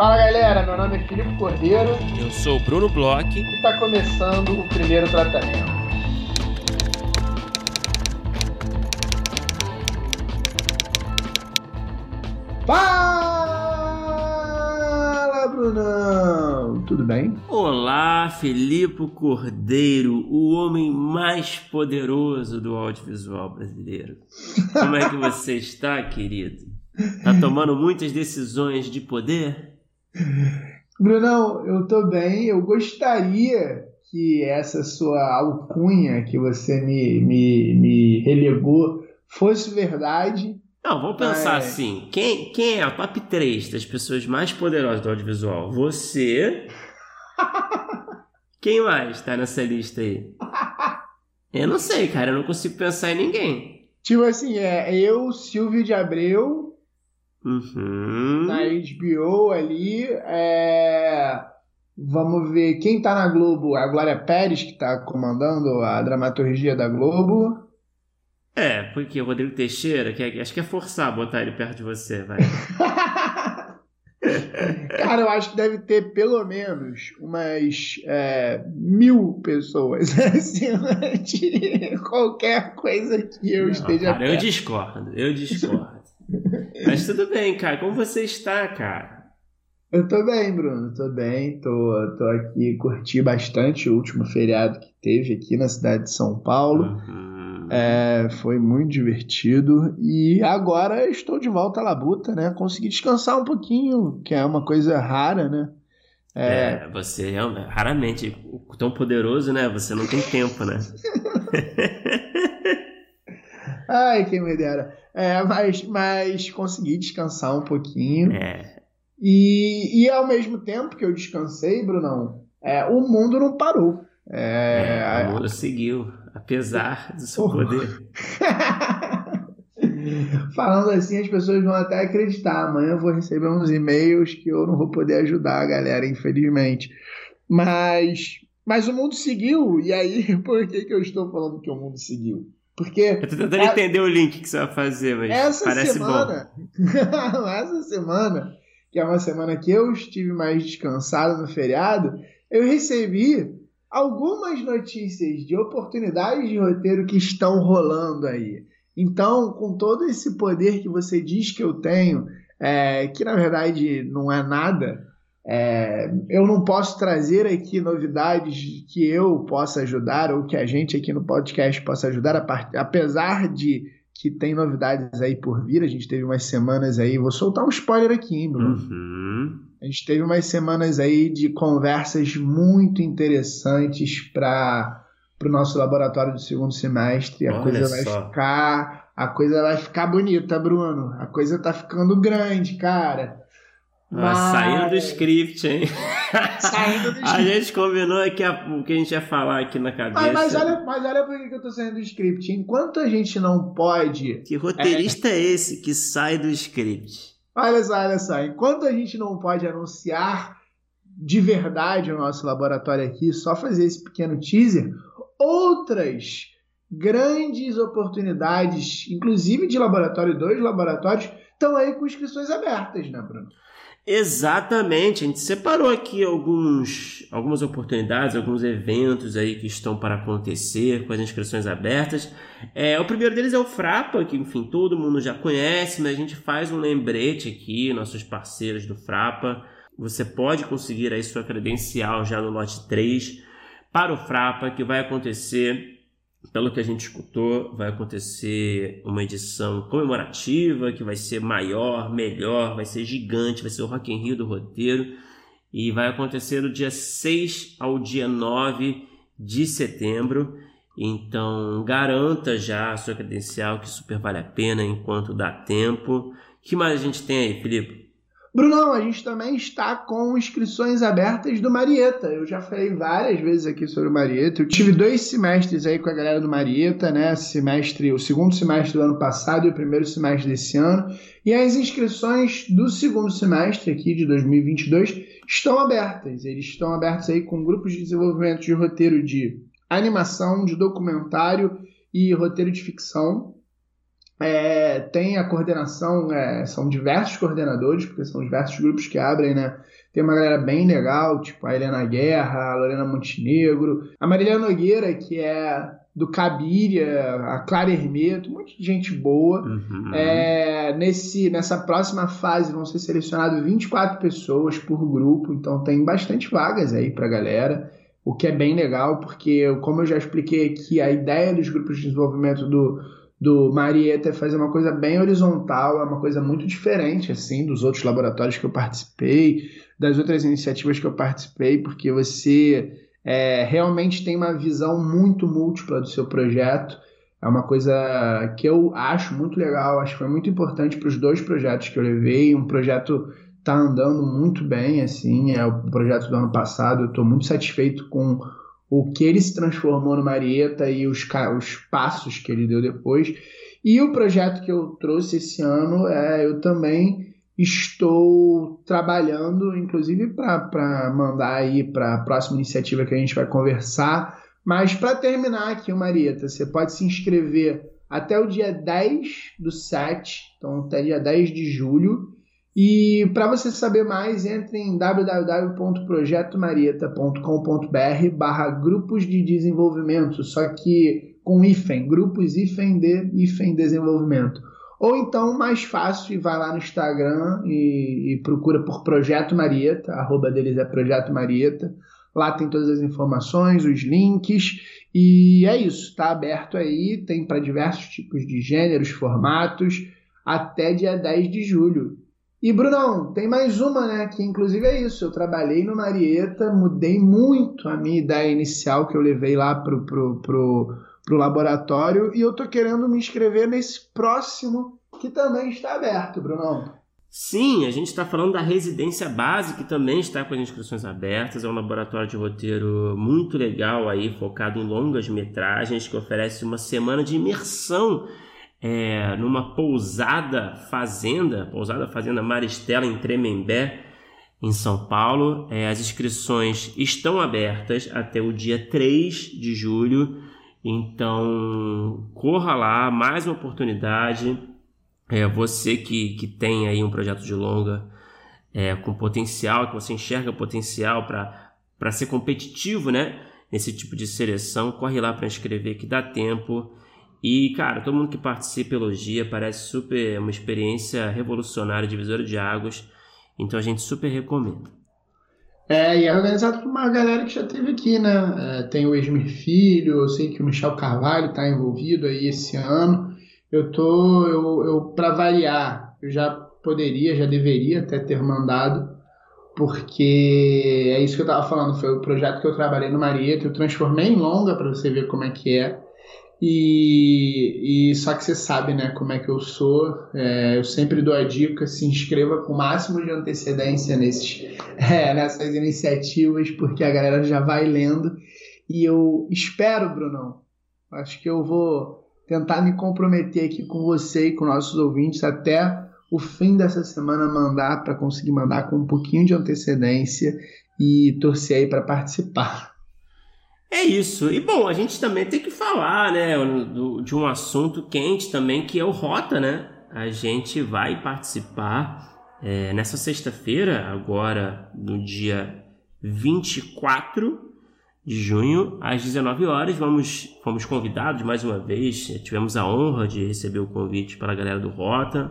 Fala galera, meu nome é Filipe Cordeiro. Eu sou o Bruno Bloch. E está começando o primeiro tratamento. Fala, Brunão! Tudo bem? Olá, Filipe Cordeiro, o homem mais poderoso do audiovisual brasileiro. Como é que você está, querido? Tá tomando muitas decisões de poder? Brunão, eu tô bem. Eu gostaria que essa sua alcunha que você me, me, me relegou fosse verdade. Não, vamos pensar mas... assim. Quem, quem é o top 3 das pessoas mais poderosas do audiovisual? Você. quem mais tá nessa lista aí? Eu não sei, cara. Eu não consigo pensar em ninguém. Tipo assim, é eu, Silvio de Abreu, Uhum. Na HBO ali. É... Vamos ver quem tá na Globo. A Glória Pérez, que tá comandando a dramaturgia da Globo. É, porque o Rodrigo Teixeira, que é, acho que é forçar botar ele perto de você, vai. Cara, eu acho que deve ter pelo menos umas é, mil pessoas de qualquer coisa que eu Não, esteja. Cara, eu discordo, eu discordo. Mas tudo bem, cara. Como você está, cara? Eu tô bem, Bruno. Tô bem. Tô, tô aqui, curti bastante o último feriado que teve aqui na cidade de São Paulo. Uhum. É, foi muito divertido. E agora estou de volta à labuta, né? Consegui descansar um pouquinho, que é uma coisa rara, né? É, é você é raramente tão poderoso, né? Você não tem tempo, né? Ai, quem me dera. É, mas, mas consegui descansar um pouquinho. É. E, e ao mesmo tempo que eu descansei, Brunão, é, o mundo não parou. É, é, o mundo seguiu, apesar do seu poder. Falando assim, as pessoas vão até acreditar. Amanhã eu vou receber uns e-mails que eu não vou poder ajudar a galera, infelizmente. Mas, mas o mundo seguiu, e aí por que, que eu estou falando que o mundo seguiu? Porque. Eu tô tentando a... entender o link que você vai fazer, mas essa parece semana, bom. essa semana, que é uma semana que eu estive mais descansado no feriado, eu recebi algumas notícias de oportunidades de roteiro que estão rolando aí. Então, com todo esse poder que você diz que eu tenho, é, que na verdade não é nada, é, eu não posso trazer aqui novidades que eu possa ajudar ou que a gente aqui no podcast possa ajudar, apesar de que tem novidades aí por vir. A gente teve umas semanas aí, vou soltar um spoiler aqui, hein, Bruno? Uhum. A gente teve umas semanas aí de conversas muito interessantes para o nosso laboratório do segundo semestre. A Olha coisa vai só. ficar, a coisa vai ficar bonita, Bruno. A coisa tá ficando grande, cara. Mas... Saindo do script, hein? Saindo do script. A gente combinou aqui a, o que a gente ia falar aqui na cabeça. Mas, mas, olha, mas olha por que eu tô saindo do script. Enquanto a gente não pode. Que roteirista é, é esse que sai do script? Olha só, olha só. Enquanto a gente não pode anunciar de verdade o nosso laboratório aqui, só fazer esse pequeno teaser, outras grandes oportunidades, inclusive de laboratório 2, laboratórios, estão aí com inscrições abertas, né, Bruno? Exatamente, a gente separou aqui alguns, algumas oportunidades, alguns eventos aí que estão para acontecer com as inscrições abertas. É, o primeiro deles é o Frapa, que enfim todo mundo já conhece, mas a gente faz um lembrete aqui, nossos parceiros do Frapa. Você pode conseguir aí sua credencial já no lote 3 para o Frapa, que vai acontecer pelo que a gente escutou, vai acontecer uma edição comemorativa que vai ser maior, melhor, vai ser gigante, vai ser o Rock in Rio do roteiro e vai acontecer do dia 6 ao dia 9 de setembro. Então, garanta já a sua credencial que super vale a pena enquanto dá tempo. Que mais a gente tem aí, Felipe? Brunão, a gente também está com inscrições abertas do Marieta. Eu já falei várias vezes aqui sobre o Marieta. Eu tive dois semestres aí com a galera do Marieta, né? Semestre, o segundo semestre do ano passado e o primeiro semestre desse ano. E as inscrições do segundo semestre aqui de 2022 estão abertas. Eles estão abertos aí com grupos de desenvolvimento de roteiro de animação, de documentário e roteiro de ficção. É, tem a coordenação, é, são diversos coordenadores, porque são diversos grupos que abrem, né? Tem uma galera bem legal, tipo a Helena Guerra, a Lorena Montenegro, a Marília Nogueira, que é do Cabiria, a Clara Hermeto, um monte de gente boa. Uhum. É, nesse, nessa próxima fase vão ser selecionadas 24 pessoas por grupo, então tem bastante vagas aí pra galera, o que é bem legal, porque, como eu já expliquei aqui, a ideia dos grupos de desenvolvimento do, do Marieta é fazer uma coisa bem horizontal, é uma coisa muito diferente assim dos outros laboratórios que eu participei, das outras iniciativas que eu participei, porque você é, realmente tem uma visão muito múltipla do seu projeto. É uma coisa que eu acho muito legal, acho que foi muito importante para os dois projetos que eu levei. Um projeto está andando muito bem, assim, é o projeto do ano passado. Eu estou muito satisfeito com o que ele se transformou no Marieta e os, os passos que ele deu depois. E o projeto que eu trouxe esse ano, é, eu também estou trabalhando, inclusive para mandar aí para a próxima iniciativa que a gente vai conversar. Mas para terminar aqui, Marieta, você pode se inscrever até o dia 10 do 7, então até dia 10 de julho. E para você saber mais, entre em www.projetomarieta.com.br barra grupos de desenvolvimento, só que com hífen, grupos hífen de desenvolvimento. Ou então, mais fácil, vai lá no Instagram e, e procura por Projeto Marieta, arroba deles é Projeto Marieta. Lá tem todas as informações, os links, e é isso, está aberto aí, tem para diversos tipos de gêneros, formatos, até dia 10 de julho. E Brunão, tem mais uma, né? Que inclusive é isso. Eu trabalhei no Marieta, mudei muito a minha ideia inicial que eu levei lá pro, pro, pro para o laboratório e eu estou querendo me inscrever nesse próximo que também está aberto, Brunão. Sim, a gente está falando da residência base, que também está com as inscrições abertas. É um laboratório de roteiro muito legal aí, focado em longas metragens, que oferece uma semana de imersão é, numa pousada fazenda, pousada fazenda Maristela em Tremembé, em São Paulo. É, as inscrições estão abertas até o dia 3 de julho. Então, corra lá, mais uma oportunidade. É, você que, que tem aí um projeto de longa é, com potencial, que você enxerga potencial para ser competitivo, né? Nesse tipo de seleção, corre lá para inscrever que dá tempo. E, cara, todo mundo que participa elogia, parece super uma experiência revolucionária, divisora de águas. Então a gente super recomenda. É, e é organizado por uma galera que já teve aqui, né? É, tem o Esmir Filho, eu sei que o Michel Carvalho está envolvido aí esse ano. Eu tô, eu, eu para variar, eu já poderia, já deveria até ter mandado, porque é isso que eu estava falando, foi o projeto que eu trabalhei no Marieta, eu transformei em longa para você ver como é que é. E, e, só que você sabe, né, como é que eu sou. É, eu sempre dou a dica: se inscreva com o máximo de antecedência nesses, é, nessas iniciativas, porque a galera já vai lendo. E eu espero, Brunão, acho que eu vou tentar me comprometer aqui com você e com nossos ouvintes até o fim dessa semana mandar para conseguir mandar com um pouquinho de antecedência e torcer aí para participar. É isso. E bom, a gente também tem que falar, né, do, de um assunto quente também, que é o Rota, né? A gente vai participar é, nessa sexta-feira, agora no dia 24 de junho, às 19 horas. Vamos, fomos convidados mais uma vez, tivemos a honra de receber o convite pela galera do Rota.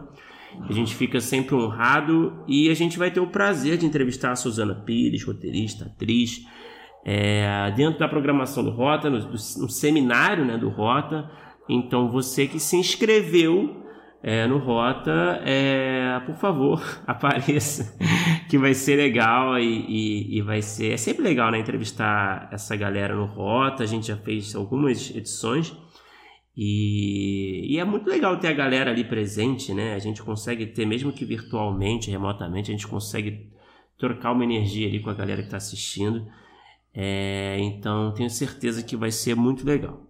A gente fica sempre honrado e a gente vai ter o prazer de entrevistar a Suzana Pires, roteirista, atriz é, dentro da programação do Rota, no, no, seminário né, do Rota. Então, você que se inscreveu é, no Rota, é, por favor, apareça, que vai ser legal e, e, e, vai ser. É sempre legal né, entrevistar essa galera no Rota. A gente já fez algumas edições. E, e, é muito legal ter a galera ali presente, né? A gente consegue ter, mesmo que virtualmente, remotamente, a gente consegue trocar uma energia ali com a galera que está assistindo. É, então tenho certeza que vai ser muito legal.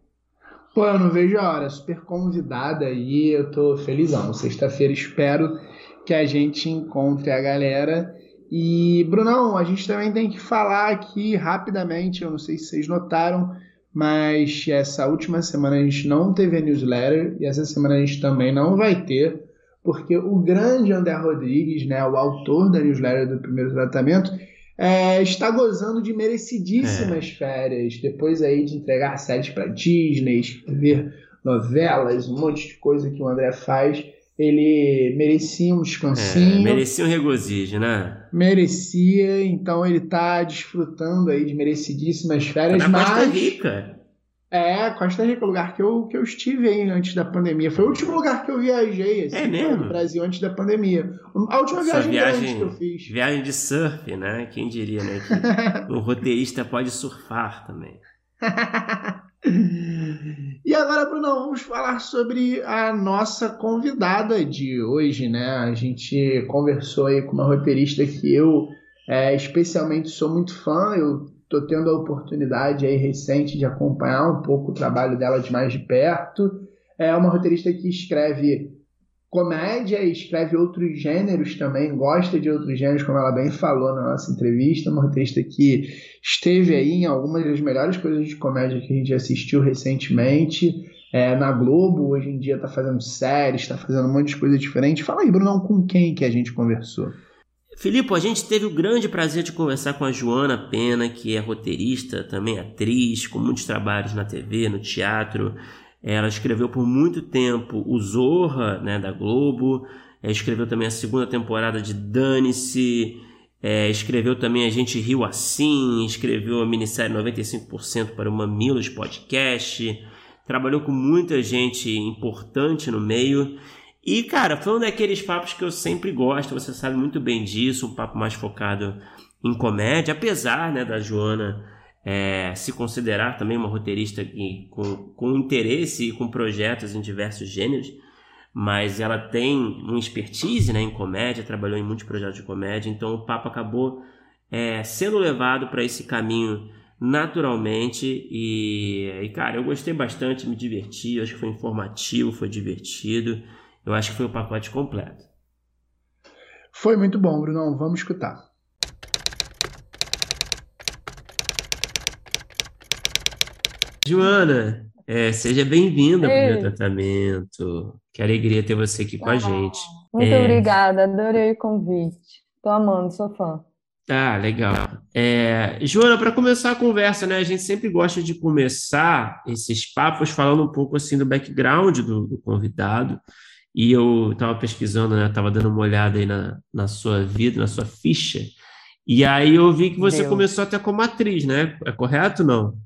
Pô, eu não vejo a hora, super convidada aí, eu tô felizão. Sexta-feira espero que a gente encontre a galera. E, Brunão, a gente também tem que falar aqui rapidamente, eu não sei se vocês notaram, mas essa última semana a gente não teve a newsletter e essa semana a gente também não vai ter, porque o grande André Rodrigues, né, o autor da newsletter do primeiro tratamento, é, está gozando de merecidíssimas é. férias, depois aí de entregar séries para Disney, escrever novelas, um monte de coisa que o André faz. Ele merecia um descansinho. É, merecia um regozijo, né? Merecia, então ele está desfrutando aí de merecidíssimas férias. Tá na mas... Costa Rica. É, Costa Rica, o lugar que eu, que eu estive aí antes da pandemia. Foi o último lugar que eu viajei, assim, é mesmo? no Brasil antes da pandemia. A última viagem, viagem que eu fiz. Viagem de surf, né? Quem diria, né? Que um roteirista pode surfar também. e agora, Bruno, vamos falar sobre a nossa convidada de hoje, né? A gente conversou aí com uma roteirista que eu é, especialmente sou muito fã, eu Estou tendo a oportunidade aí recente de acompanhar um pouco o trabalho dela de mais de perto. É uma roteirista que escreve comédia escreve outros gêneros também, gosta de outros gêneros, como ela bem falou na nossa entrevista. Uma roteirista que esteve aí em algumas das melhores coisas de comédia que a gente assistiu recentemente. É, na Globo, hoje em dia está fazendo séries, está fazendo um monte de coisa diferente. Fala aí, Bruno, com quem que a gente conversou? Filipe, a gente teve o grande prazer de conversar com a Joana Pena, que é roteirista, também atriz, com muitos trabalhos na TV, no teatro. Ela escreveu por muito tempo o Zorra, né, da Globo. É, escreveu também a segunda temporada de Dane-se. É, escreveu também A Gente Riu Assim. Escreveu a minissérie 95% para o Mamilos Podcast. Trabalhou com muita gente importante no meio. E, cara, foi um daqueles papos que eu sempre gosto, você sabe muito bem disso, um papo mais focado em comédia, apesar né, da Joana é, se considerar também uma roteirista que, com, com interesse e com projetos em diversos gêneros, mas ela tem uma expertise né, em comédia, trabalhou em muitos projetos de comédia, então o papo acabou é, sendo levado para esse caminho naturalmente e, e, cara, eu gostei bastante, me diverti, acho que foi informativo, foi divertido. Eu acho que foi o pacote completo. Foi muito bom, Bruno. Vamos escutar. Joana, é, seja bem-vinda ao meu tratamento. Que alegria ter você aqui com a gente. Muito é... obrigada, adorei o convite. Tô amando, sou fã. Tá, legal. É, Joana, para começar a conversa, né? A gente sempre gosta de começar esses papos falando um pouco assim do background do, do convidado. E eu estava pesquisando, né? Estava dando uma olhada aí na, na sua vida, na sua ficha. E aí eu vi que você Deu. começou até como atriz, né? É correto ou não?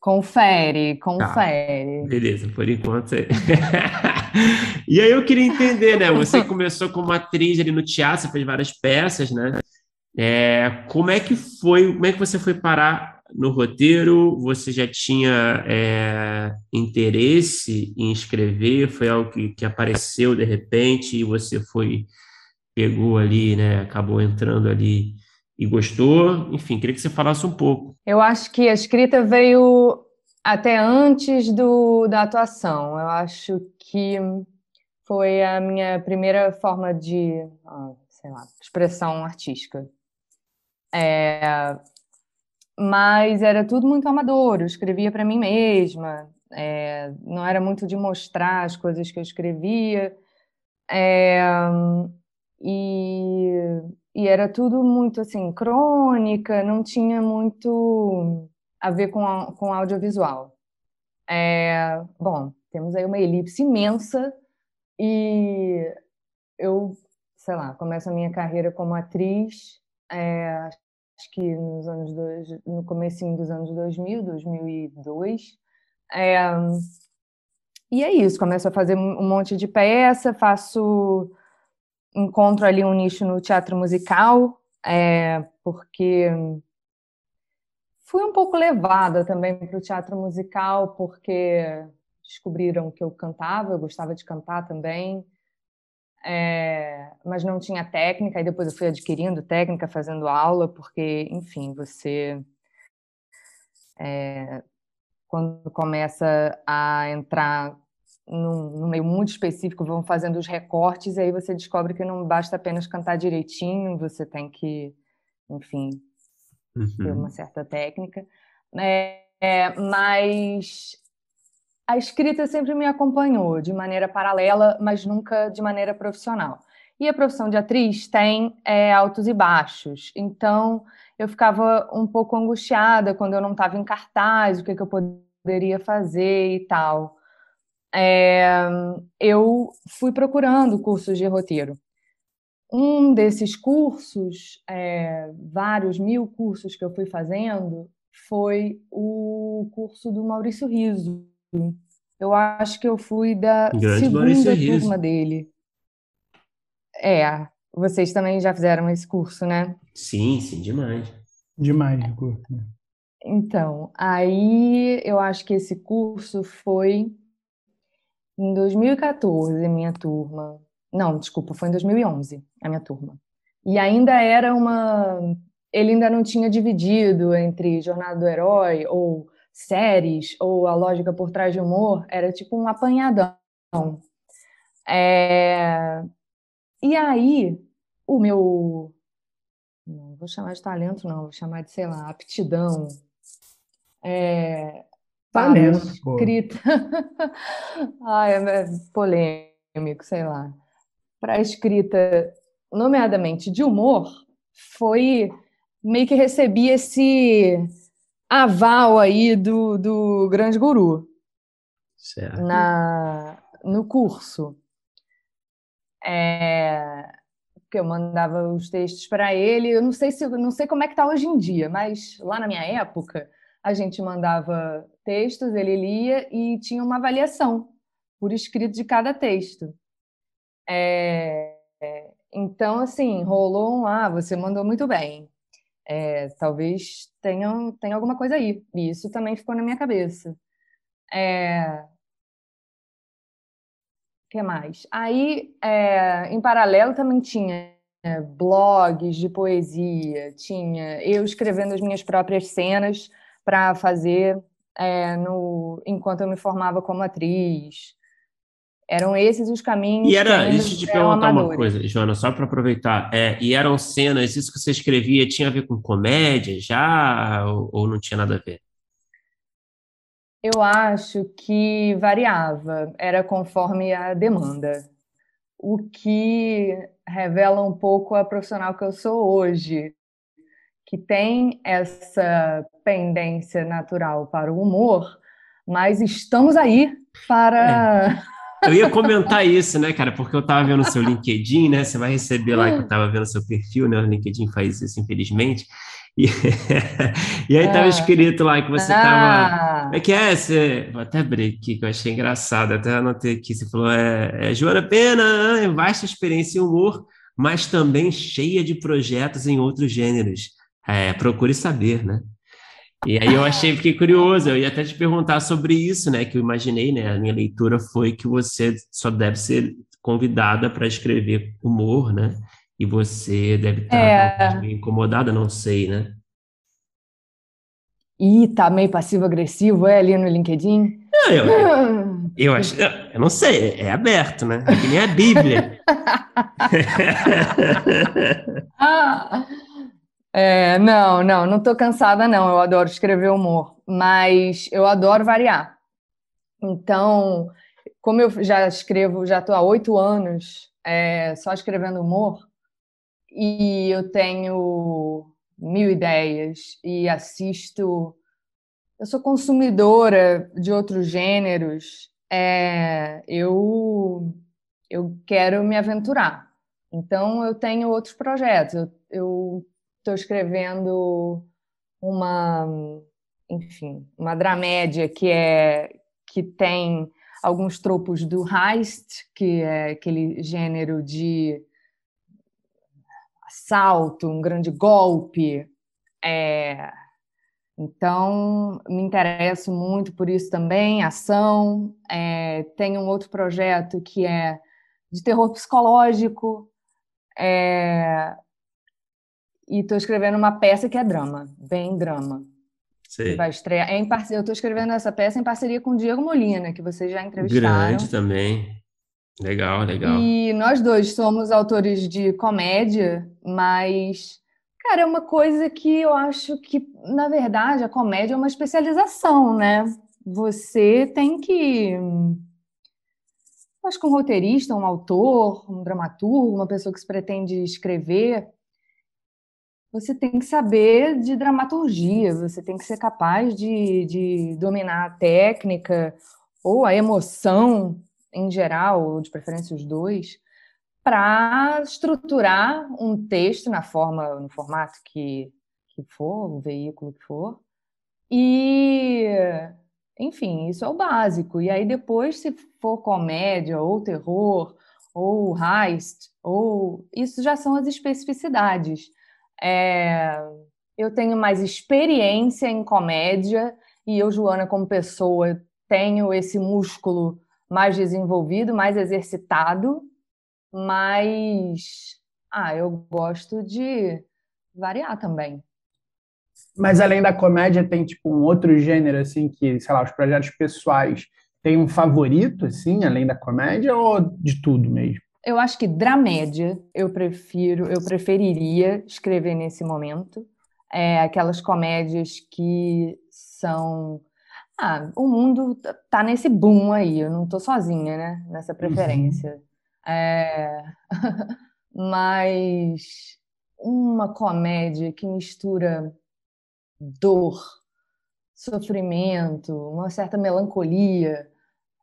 Confere, tá. confere. Tá. Beleza, por enquanto é. e aí eu queria entender, né? Você começou como atriz ali no teatro, você fez várias peças, né? É, como é que foi, como é que você foi parar no roteiro você já tinha é, interesse em escrever? Foi algo que, que apareceu de repente e você foi, pegou ali, né? Acabou entrando ali e gostou? Enfim, queria que você falasse um pouco. Eu acho que a escrita veio até antes do, da atuação. Eu acho que foi a minha primeira forma de, ah, sei lá, expressão artística. É, mas era tudo muito amador, eu escrevia para mim mesma, é, não era muito de mostrar as coisas que eu escrevia, é, e, e, era tudo muito assim, crônica, não tinha muito a ver com, a, com audiovisual. É, bom, temos aí uma elipse imensa e eu, sei lá, começo a minha carreira como atriz, é, acho que nos anos dois, no comecinho dos anos 2000, 2002. É, e é isso, começo a fazer um monte de peça, faço encontro ali um nicho no teatro musical, é, porque fui um pouco levada também para o teatro musical, porque descobriram que eu cantava, eu gostava de cantar também é, mas não tinha técnica, e depois eu fui adquirindo técnica, fazendo aula, porque, enfim, você. É, quando começa a entrar num, num, meio muito específico, vão fazendo os recortes, e aí você descobre que não basta apenas cantar direitinho, você tem que, enfim, uhum. ter uma certa técnica. É, é, mas a escrita sempre me acompanhou de maneira paralela, mas nunca de maneira profissional. E a profissão de atriz tem é, altos e baixos. Então, eu ficava um pouco angustiada quando eu não estava em cartaz, o que, que eu poderia fazer e tal. É, eu fui procurando cursos de roteiro. Um desses cursos, é, vários mil cursos que eu fui fazendo, foi o curso do Maurício Riso. Eu acho que eu fui da Grande segunda turma dele. É, vocês também já fizeram esse curso, né? Sim, sim, demais. Demais de curso, né? Então, aí eu acho que esse curso foi em 2014, minha turma. Não, desculpa, foi em 2011, a minha turma. E ainda era uma. Ele ainda não tinha dividido entre Jornada do Herói, ou séries, ou a lógica por trás de humor. Era tipo um apanhadão. É... E aí, o meu. Não vou chamar de talento, não, vou chamar de, sei lá, aptidão. É... Talento, escrita. Ai, é polêmico, sei lá. Para a escrita, nomeadamente de humor, foi meio que recebi esse aval aí do, do grande guru certo. na no curso é, que eu mandava os textos para ele. Eu não sei se não sei como é que está hoje em dia, mas lá na minha época a gente mandava textos, ele lia e tinha uma avaliação por escrito de cada texto. É, então, assim, rolou um, ah, você mandou muito bem. É, talvez tenha, tenha alguma coisa aí. E isso também ficou na minha cabeça. É, que mais? Aí, é, em paralelo, também tinha blogs de poesia, tinha eu escrevendo as minhas próprias cenas para fazer é, no, enquanto eu me formava como atriz. Eram esses os caminhos. E era, deixa eu te perguntar amadores. uma coisa, Joana, só para aproveitar. É, e eram cenas, isso que você escrevia tinha a ver com comédia já, ou, ou não tinha nada a ver? Eu acho que variava, era conforme a demanda. O que revela um pouco a profissional que eu sou hoje, que tem essa pendência natural para o humor, mas estamos aí para. É. Eu ia comentar isso, né, cara? Porque eu tava vendo o seu LinkedIn, né? Você vai receber lá que eu tava vendo o seu perfil, né? O LinkedIn faz isso, infelizmente. E, e aí estava ah. escrito lá que você estava. Ah. É que é, você. Vou até abrir aqui, que eu achei engraçado, até anotei aqui. Você falou: é, é Joana Pena, vasta experiência em humor, mas também cheia de projetos em outros gêneros. É, procure saber, né? E aí eu achei, fiquei curioso, eu ia até te perguntar sobre isso, né? Que eu imaginei, né? A minha leitura foi que você só deve ser convidada para escrever humor, né? E você deve estar é... meio incomodada, não sei, né? Ih, tá meio passivo-agressivo, é, ali no LinkedIn? Não, eu, eu, eu acho, eu não sei, é aberto, né? É que nem a Bíblia. ah, é, não, não, não tô cansada, não. Eu adoro escrever humor, mas eu adoro variar. Então, como eu já escrevo, já estou há oito anos é, só escrevendo humor, e eu tenho mil ideias e assisto. Eu sou consumidora de outros gêneros. É, eu eu quero me aventurar. Então eu tenho outros projetos. Eu estou escrevendo uma, enfim, uma dramédia que é que tem alguns tropos do heist, que é aquele gênero de assalto, um grande golpe. É... Então, me interesso muito por isso também, ação. É... Tem um outro projeto que é de terror psicológico. É... E estou escrevendo uma peça que é drama, bem drama. Sim. Vai estrear. É em parce... Eu estou escrevendo essa peça em parceria com o Diego Molina, que vocês já entrevistaram. Grande também. Legal, legal. E nós dois somos autores de comédia, mas Cara, é uma coisa que eu acho que, na verdade, a comédia é uma especialização, né? Você tem que. Acho que um roteirista, um autor, um dramaturgo, uma pessoa que se pretende escrever, você tem que saber de dramaturgia, você tem que ser capaz de, de dominar a técnica ou a emoção em geral, ou de preferência os dois, para estruturar um texto na forma, no formato que, que for, o veículo que for. E, enfim, isso é o básico. E aí depois, se for comédia ou terror ou heist, ou isso já são as especificidades. É, eu tenho mais experiência em comédia e eu, Joana, como pessoa, tenho esse músculo mais desenvolvido, mais exercitado, mas ah, eu gosto de variar também. Mas além da comédia, tem tipo um outro gênero assim que, sei lá, os projetos pessoais tem um favorito assim, além da comédia ou de tudo mesmo? Eu acho que dramédia eu prefiro, eu preferiria escrever nesse momento. É, aquelas comédias que são. Ah, o mundo tá nesse boom aí, eu não tô sozinha, né? Nessa preferência. Uhum. É... Mas uma comédia que mistura dor, sofrimento, uma certa melancolia,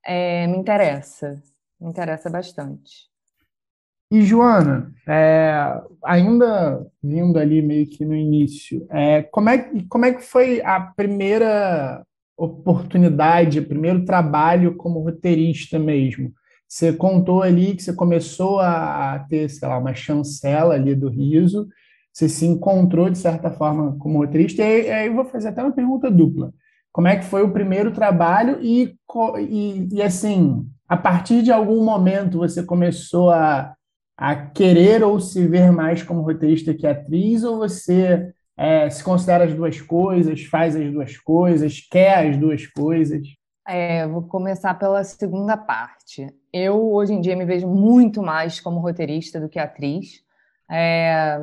é, me interessa, me interessa bastante. E Joana, é, ainda vindo ali meio que no início, é, como, é, como é que foi a primeira oportunidade, o primeiro trabalho como roteirista mesmo? Você contou ali que você começou a ter, sei lá, uma chancela ali do riso, você se encontrou de certa forma como roteirista, e aí eu vou fazer até uma pergunta dupla. Como é que foi o primeiro trabalho e, e, e assim, a partir de algum momento você começou a a querer ou se ver mais como roteirista que atriz, ou você é, se considera as duas coisas, faz as duas coisas, quer as duas coisas? É, vou começar pela segunda parte. Eu, hoje em dia, me vejo muito mais como roteirista do que atriz. É,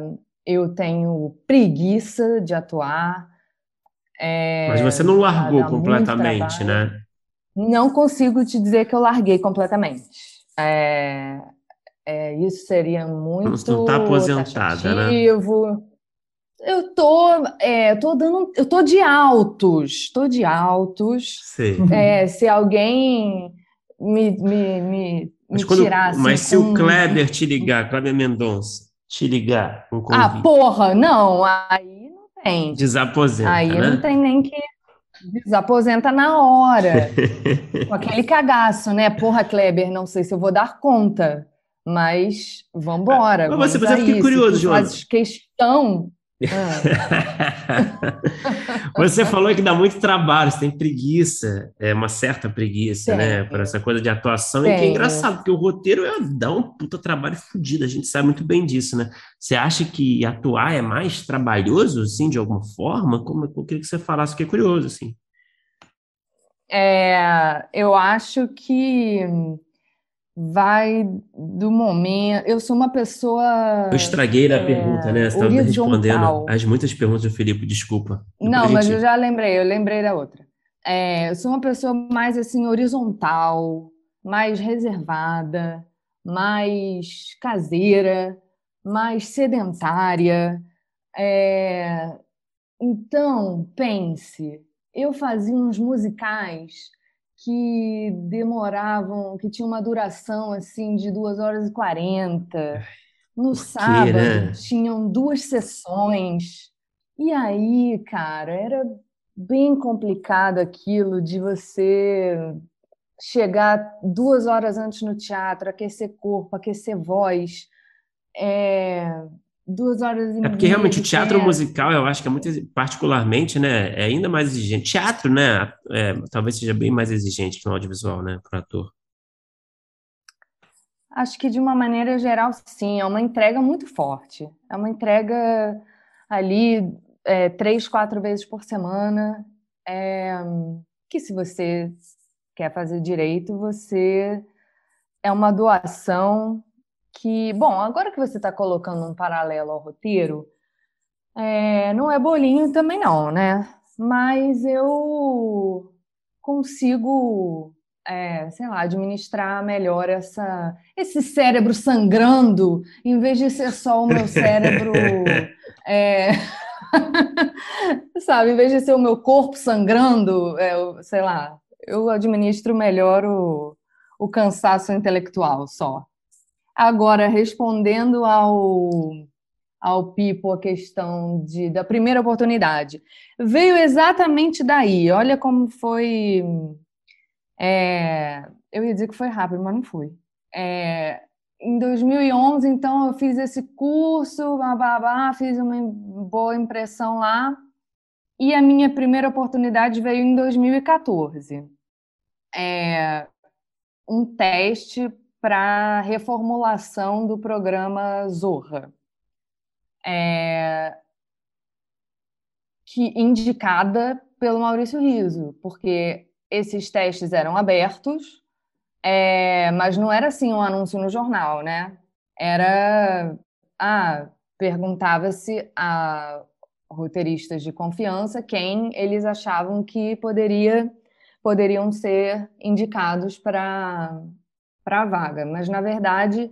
eu tenho preguiça de atuar. É, Mas você não largou completamente, né? Não consigo te dizer que eu larguei completamente. É, é, isso seria muito. Você não está aposentada, né? Eu tô, é, tô dando, eu tô de altos, tô de altos. É, se alguém me, me, me, mas me quando, tirasse. Mas se o Kleber te ligar, Kleber Mendonça, te ligar um convite. Ah, porra, não, aí não tem. Desaposenta. Aí né? não tem nem que. Desaposenta na hora. com aquele cagaço, né? Porra, Kleber, não sei se eu vou dar conta. Mas vamos embora. Mas você, você fiquei curioso, Joana. Faz questão. Ah. você falou que dá muito trabalho, você tem preguiça, é uma certa preguiça, tem, né? Para essa coisa de atuação. Tem. E que é engraçado, porque o roteiro é, dá um puta trabalho fodido, a gente sabe muito bem disso, né? Você acha que atuar é mais trabalhoso, assim, de alguma forma? Como eu queria que você falasse, que é curioso, assim. É, eu acho que vai do momento. Eu sou uma pessoa. Eu estraguei a é, pergunta, né? Você estava respondendo as muitas perguntas do Felipe, desculpa. Não, mas eu já lembrei, eu lembrei da outra. É, eu sou uma pessoa mais assim, horizontal, mais reservada, mais caseira, mais sedentária. É, então, pense, eu fazia uns musicais que demoravam, que tinham uma duração assim de 2 horas e 40. No sábado né? tinham duas sessões. E aí, cara, era bem complicado aquilo de você chegar duas horas antes no teatro, aquecer corpo, aquecer voz. É, duas horas e meia. É porque realmente o teatro musical, eu acho que é muito, particularmente, né, é ainda mais exigente. Teatro, né, é, talvez seja bem mais exigente que o audiovisual, né, para ator. Acho que de uma maneira geral, sim, é uma entrega muito forte. É uma entrega ali é, três, quatro vezes por semana. É, que se você quer fazer direito, você é uma doação que, bom, agora que você está colocando um paralelo ao roteiro, É, não é bolinho também não, né? Mas eu consigo, é, sei lá, administrar melhor essa, esse cérebro sangrando, em vez de ser só o meu cérebro, é, sabe, em vez de ser o meu corpo sangrando, é, sei lá, eu administro melhor o, o cansaço intelectual só. Agora, respondendo ao, ao Pipo a questão de, da primeira oportunidade, veio exatamente daí. Olha como foi. É, eu ia dizer que foi rápido, mas não foi. É, em 2011, então, eu fiz esse curso, babá, fiz uma boa impressão lá. E a minha primeira oportunidade veio em 2014. É, um teste para reformulação do programa Zorra. É, que indicada pelo Maurício Riso, porque esses testes eram abertos, é, mas não era assim um anúncio no jornal, né? Era ah, perguntava-se a roteiristas de confiança quem eles achavam que poderia poderiam ser indicados para para a vaga, mas na verdade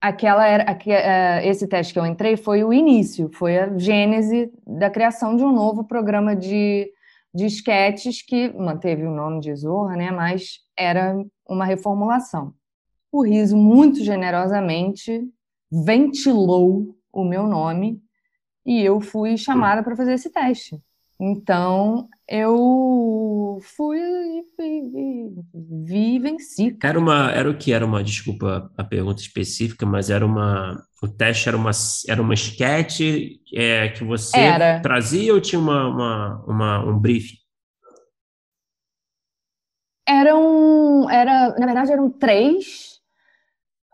aquela era é, esse teste que eu entrei foi o início, foi a gênese da criação de um novo programa de de esquetes que manteve o nome de Zorra, né, mas era uma reformulação. O Riso muito generosamente ventilou o meu nome e eu fui chamada para fazer esse teste. Então, eu fui vi, vi, venci. Era uma, era o que? Era uma, desculpa a pergunta específica, mas era uma, o teste era uma, era uma sketch é, que você era. trazia ou tinha uma, uma, uma, um briefing? Eram, era, na verdade eram três,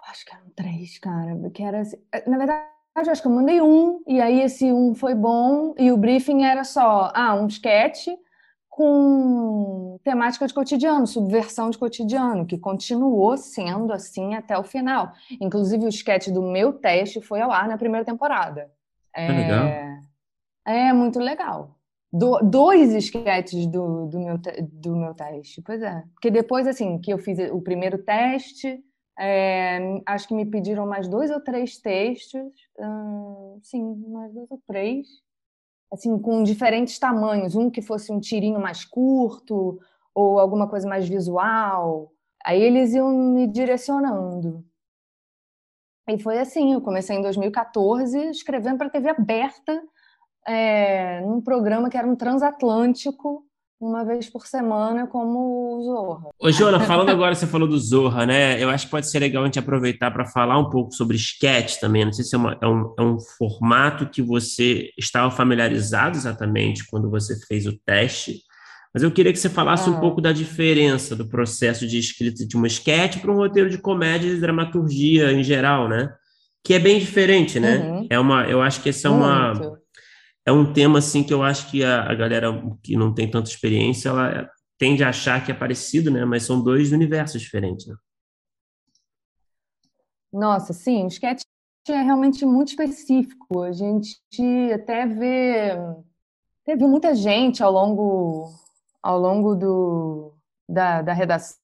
acho que eram três, cara, que era, assim, na verdade eu acho que eu mandei um, e aí esse um foi bom, e o briefing era só, ah, um sketch com temática de cotidiano, subversão de cotidiano, que continuou sendo assim até o final. Inclusive, o sketch do meu teste foi ao ar na primeira temporada. É, é legal. É muito legal. Do, dois sketches do, do, meu, do meu teste, pois é. Porque depois, assim, que eu fiz o primeiro teste, é, acho que me pediram mais dois ou três textos, hum, sim, mais dois ou três, assim, com diferentes tamanhos, um que fosse um tirinho mais curto ou alguma coisa mais visual. Aí eles iam me direcionando. E foi assim, eu comecei em 2014 escrevendo para a TV aberta, é, num programa que era um transatlântico, uma vez por semana como o Zorra. Ô, Joana, falando agora, você falou do Zorra, né? Eu acho que pode ser legal a gente aproveitar para falar um pouco sobre sketch também. Não sei se é, uma, é, um, é um formato que você estava familiarizado exatamente quando você fez o teste, mas eu queria que você falasse um ah. pouco da diferença do processo de escrita de uma sketch para um roteiro de comédia e dramaturgia em geral, né? Que é bem diferente, né? Uhum. É uma, eu acho que essa é uma Muito é um tema assim que eu acho que a, a galera que não tem tanta experiência, ela tende a achar que é parecido, né? Mas são dois universos diferentes, né? Nossa, sim, o sketch é realmente muito específico. A gente até vê teve muita gente ao longo ao longo do, da, da redação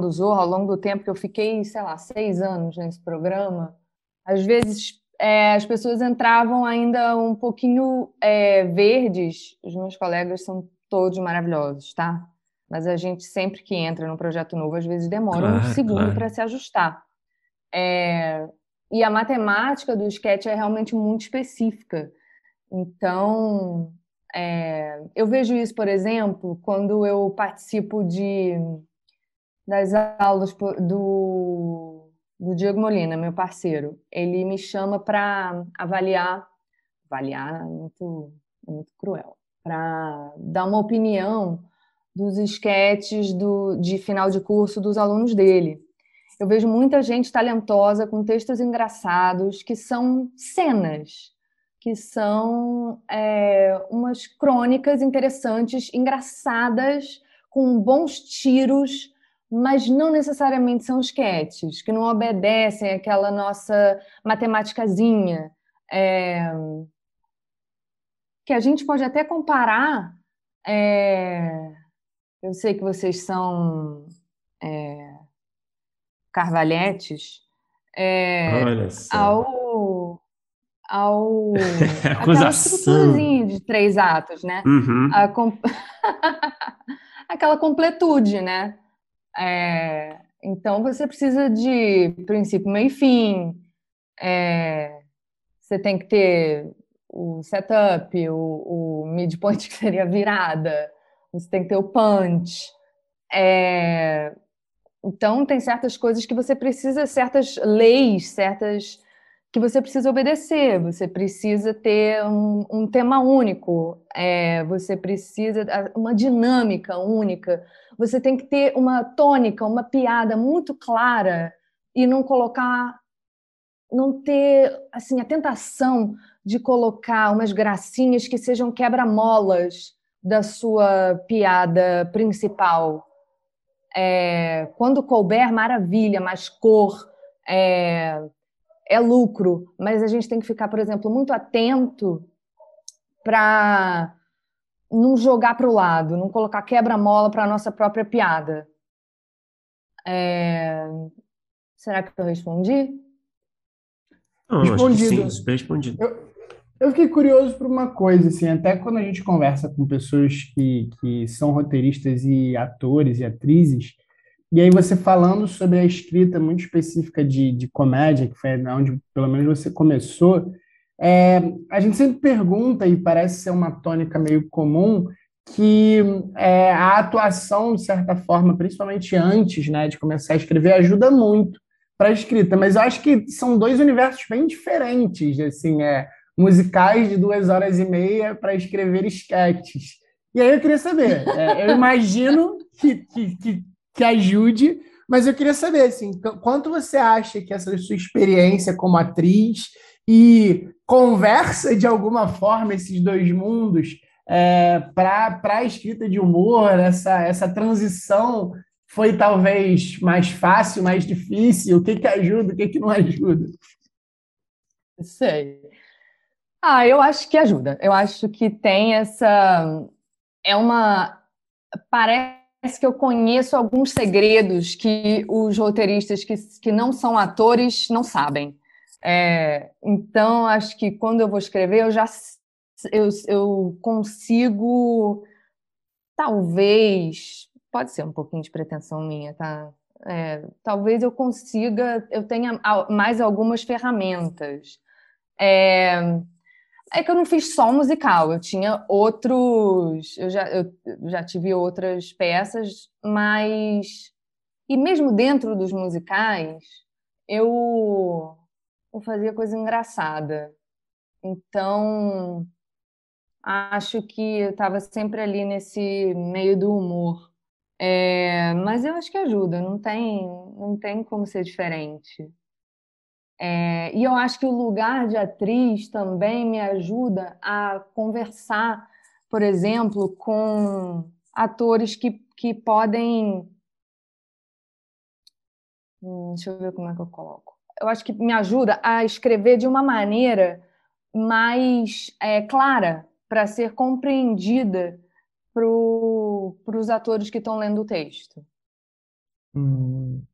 do Zorro, ao longo do tempo que eu fiquei, sei lá, seis anos nesse programa. Às vezes é, as pessoas entravam ainda um pouquinho é, verdes. Os meus colegas são todos maravilhosos, tá? Mas a gente sempre que entra num projeto novo, às vezes demora claro, um segundo claro. para se ajustar. É, e a matemática do sketch é realmente muito específica. Então, é, eu vejo isso, por exemplo, quando eu participo de das aulas do do Diego Molina, meu parceiro. Ele me chama para avaliar, avaliar é muito, é muito cruel, para dar uma opinião dos esquetes do, de final de curso dos alunos dele. Eu vejo muita gente talentosa com textos engraçados que são cenas, que são é, umas crônicas interessantes, engraçadas, com bons tiros mas não necessariamente são esquetes, que não obedecem àquela nossa matemáticazinha. É... que a gente pode até comparar. É, eu sei que vocês são é, carvalhetes. É, ao ao aquela estruturazinha de três atos, né? Uhum. Com... aquela completude, né? É... Então você precisa de princípio, meio e fim. É... Você tem que ter o setup, o, o midpoint que seria virada. Você tem que ter o punch. É... Então tem certas coisas que você precisa, certas leis, certas que você precisa obedecer, você precisa ter um, um tema único, é, você precisa uma dinâmica única, você tem que ter uma tônica, uma piada muito clara e não colocar, não ter assim a tentação de colocar umas gracinhas que sejam quebra-molas da sua piada principal. É, quando couber, maravilha, mais cor. É, é lucro, mas a gente tem que ficar, por exemplo, muito atento para não jogar para o lado, não colocar quebra-mola para a nossa própria piada. É... Será que eu respondi? Não, respondido. Sim, respondido. Eu, eu fiquei curioso por uma coisa, assim, até quando a gente conversa com pessoas que, que são roteiristas e atores e atrizes, e aí você falando sobre a escrita muito específica de, de comédia, que foi onde pelo menos você começou, é, a gente sempre pergunta, e parece ser uma tônica meio comum, que é, a atuação, de certa forma, principalmente antes né, de começar a escrever, ajuda muito para a escrita. Mas eu acho que são dois universos bem diferentes, assim, é, musicais de duas horas e meia para escrever esquetes. E aí eu queria saber, é, eu imagino que, que, que que ajude, mas eu queria saber, assim, quanto você acha que essa sua experiência como atriz e conversa de alguma forma esses dois mundos é, para a escrita de humor, essa, essa transição foi talvez mais fácil, mais difícil? O que, que ajuda, o que, que não ajuda? Sei. Ah, eu acho que ajuda. Eu acho que tem essa. É uma. Parece que eu conheço alguns segredos que os roteiristas que, que não são atores não sabem. É, então, acho que quando eu vou escrever, eu já eu, eu consigo, talvez, pode ser um pouquinho de pretensão minha, tá? É, talvez eu consiga, eu tenha mais algumas ferramentas. É, é que eu não fiz só musical, eu tinha outros. Eu já, eu já tive outras peças, mas. E mesmo dentro dos musicais, eu, eu fazia coisa engraçada. Então, acho que eu estava sempre ali nesse meio do humor. É, mas eu acho que ajuda, não tem, não tem como ser diferente. É, e eu acho que o lugar de atriz também me ajuda a conversar, por exemplo, com atores que, que podem. Hum, deixa eu ver como é que eu coloco. Eu acho que me ajuda a escrever de uma maneira mais é, clara para ser compreendida para os atores que estão lendo o texto. Hum.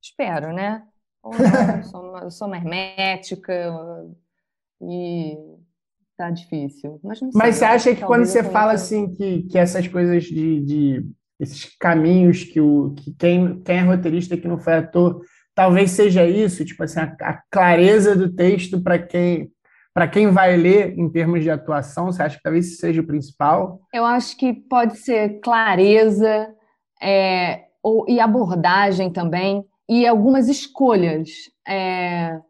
Espero, né? Ou não, eu sou, eu sou uma hermética e tá difícil. Mas, não sei, Mas você acha que quando você fala assim que, que essas coisas de, de esses caminhos que, o, que quem, quem é roteirista que não foi ator, talvez seja isso, tipo assim, a, a clareza do texto para quem para quem vai ler em termos de atuação, você acha que talvez isso seja o principal? Eu acho que pode ser clareza é, ou, e abordagem também e algumas escolhas. É...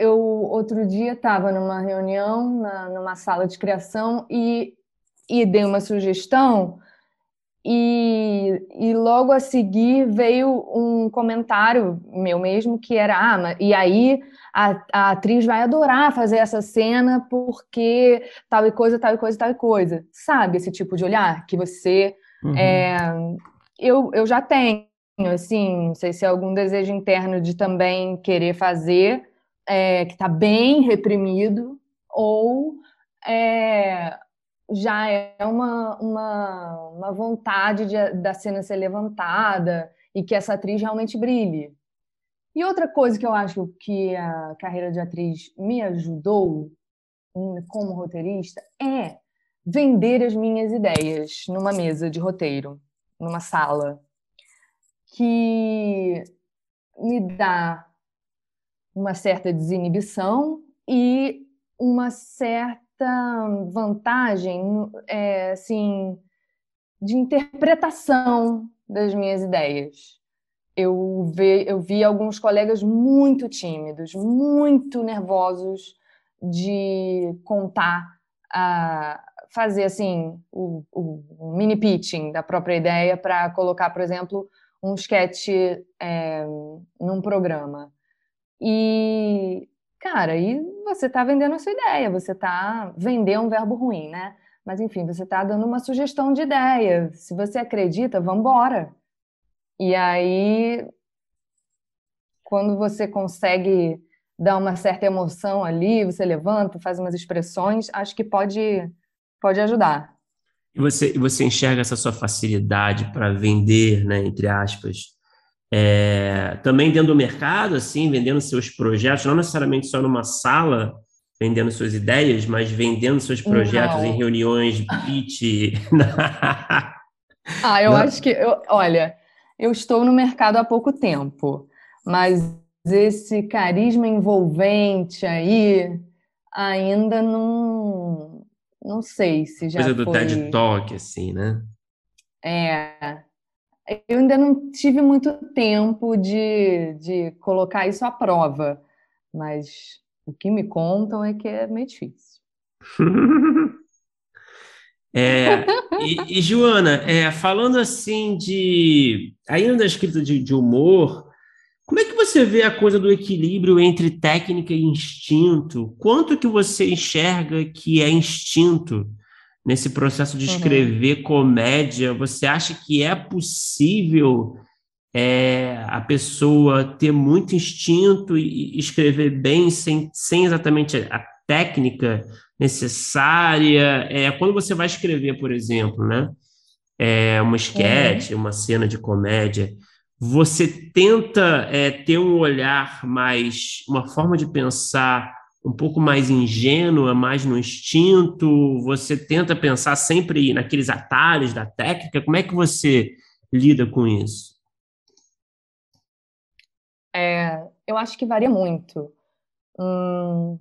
Eu outro dia estava numa reunião, na, numa sala de criação, e, e dei uma sugestão, e, e logo a seguir veio um comentário meu mesmo que era: ah, e aí a, a atriz vai adorar fazer essa cena porque tal e coisa, tal e coisa, tal e coisa. Sabe esse tipo de olhar que você. Uhum. É, eu, eu já tenho assim, não sei se é algum desejo interno de também querer fazer, é, que está bem reprimido, ou é, já é uma, uma, uma vontade de, da cena ser levantada e que essa atriz realmente brilhe. E outra coisa que eu acho que a carreira de atriz me ajudou como roteirista é vender as minhas ideias numa mesa de roteiro, numa sala, que me dá uma certa desinibição e uma certa vantagem, é, assim, de interpretação das minhas ideias. Eu vi, eu vi alguns colegas muito tímidos, muito nervosos de contar, a, fazer assim o, o mini pitching da própria ideia para colocar, por exemplo, um sketch é, num programa. E, cara, aí você está vendendo a sua ideia, você está vendendo um verbo ruim, né? Mas enfim, você está dando uma sugestão de ideia. Se você acredita, vamos embora. E aí, quando você consegue dar uma certa emoção ali, você levanta, faz umas expressões, acho que pode, pode ajudar. E você, você enxerga essa sua facilidade para vender, né, entre aspas, é, também dentro do mercado, assim, vendendo seus projetos, não necessariamente só numa sala, vendendo suas ideias, mas vendendo seus projetos Não. em reuniões, pitch. ah, eu Não. acho que, eu, olha, eu estou no mercado há pouco tempo, mas esse carisma envolvente aí ainda não, não sei se já Coisa do foi... TED Talk, assim, né? É, eu ainda não tive muito tempo de, de colocar isso à prova, mas o que me contam é que é meio difícil. é, e, e, Joana, é, falando assim de. Ainda da escrita de, de humor, como é que você vê a coisa do equilíbrio entre técnica e instinto? Quanto que você enxerga que é instinto nesse processo de uhum. escrever uhum. comédia? Você acha que é possível é, a pessoa ter muito instinto e escrever bem sem, sem exatamente a técnica necessária. É, quando você vai escrever, por exemplo, né, é, uma esquete, uhum. uma cena de comédia, você tenta é, ter um olhar mais, uma forma de pensar um pouco mais ingênua, mais no instinto, você tenta pensar sempre naqueles atalhos da técnica, como é que você lida com isso? É, eu acho que varia muito. Hum,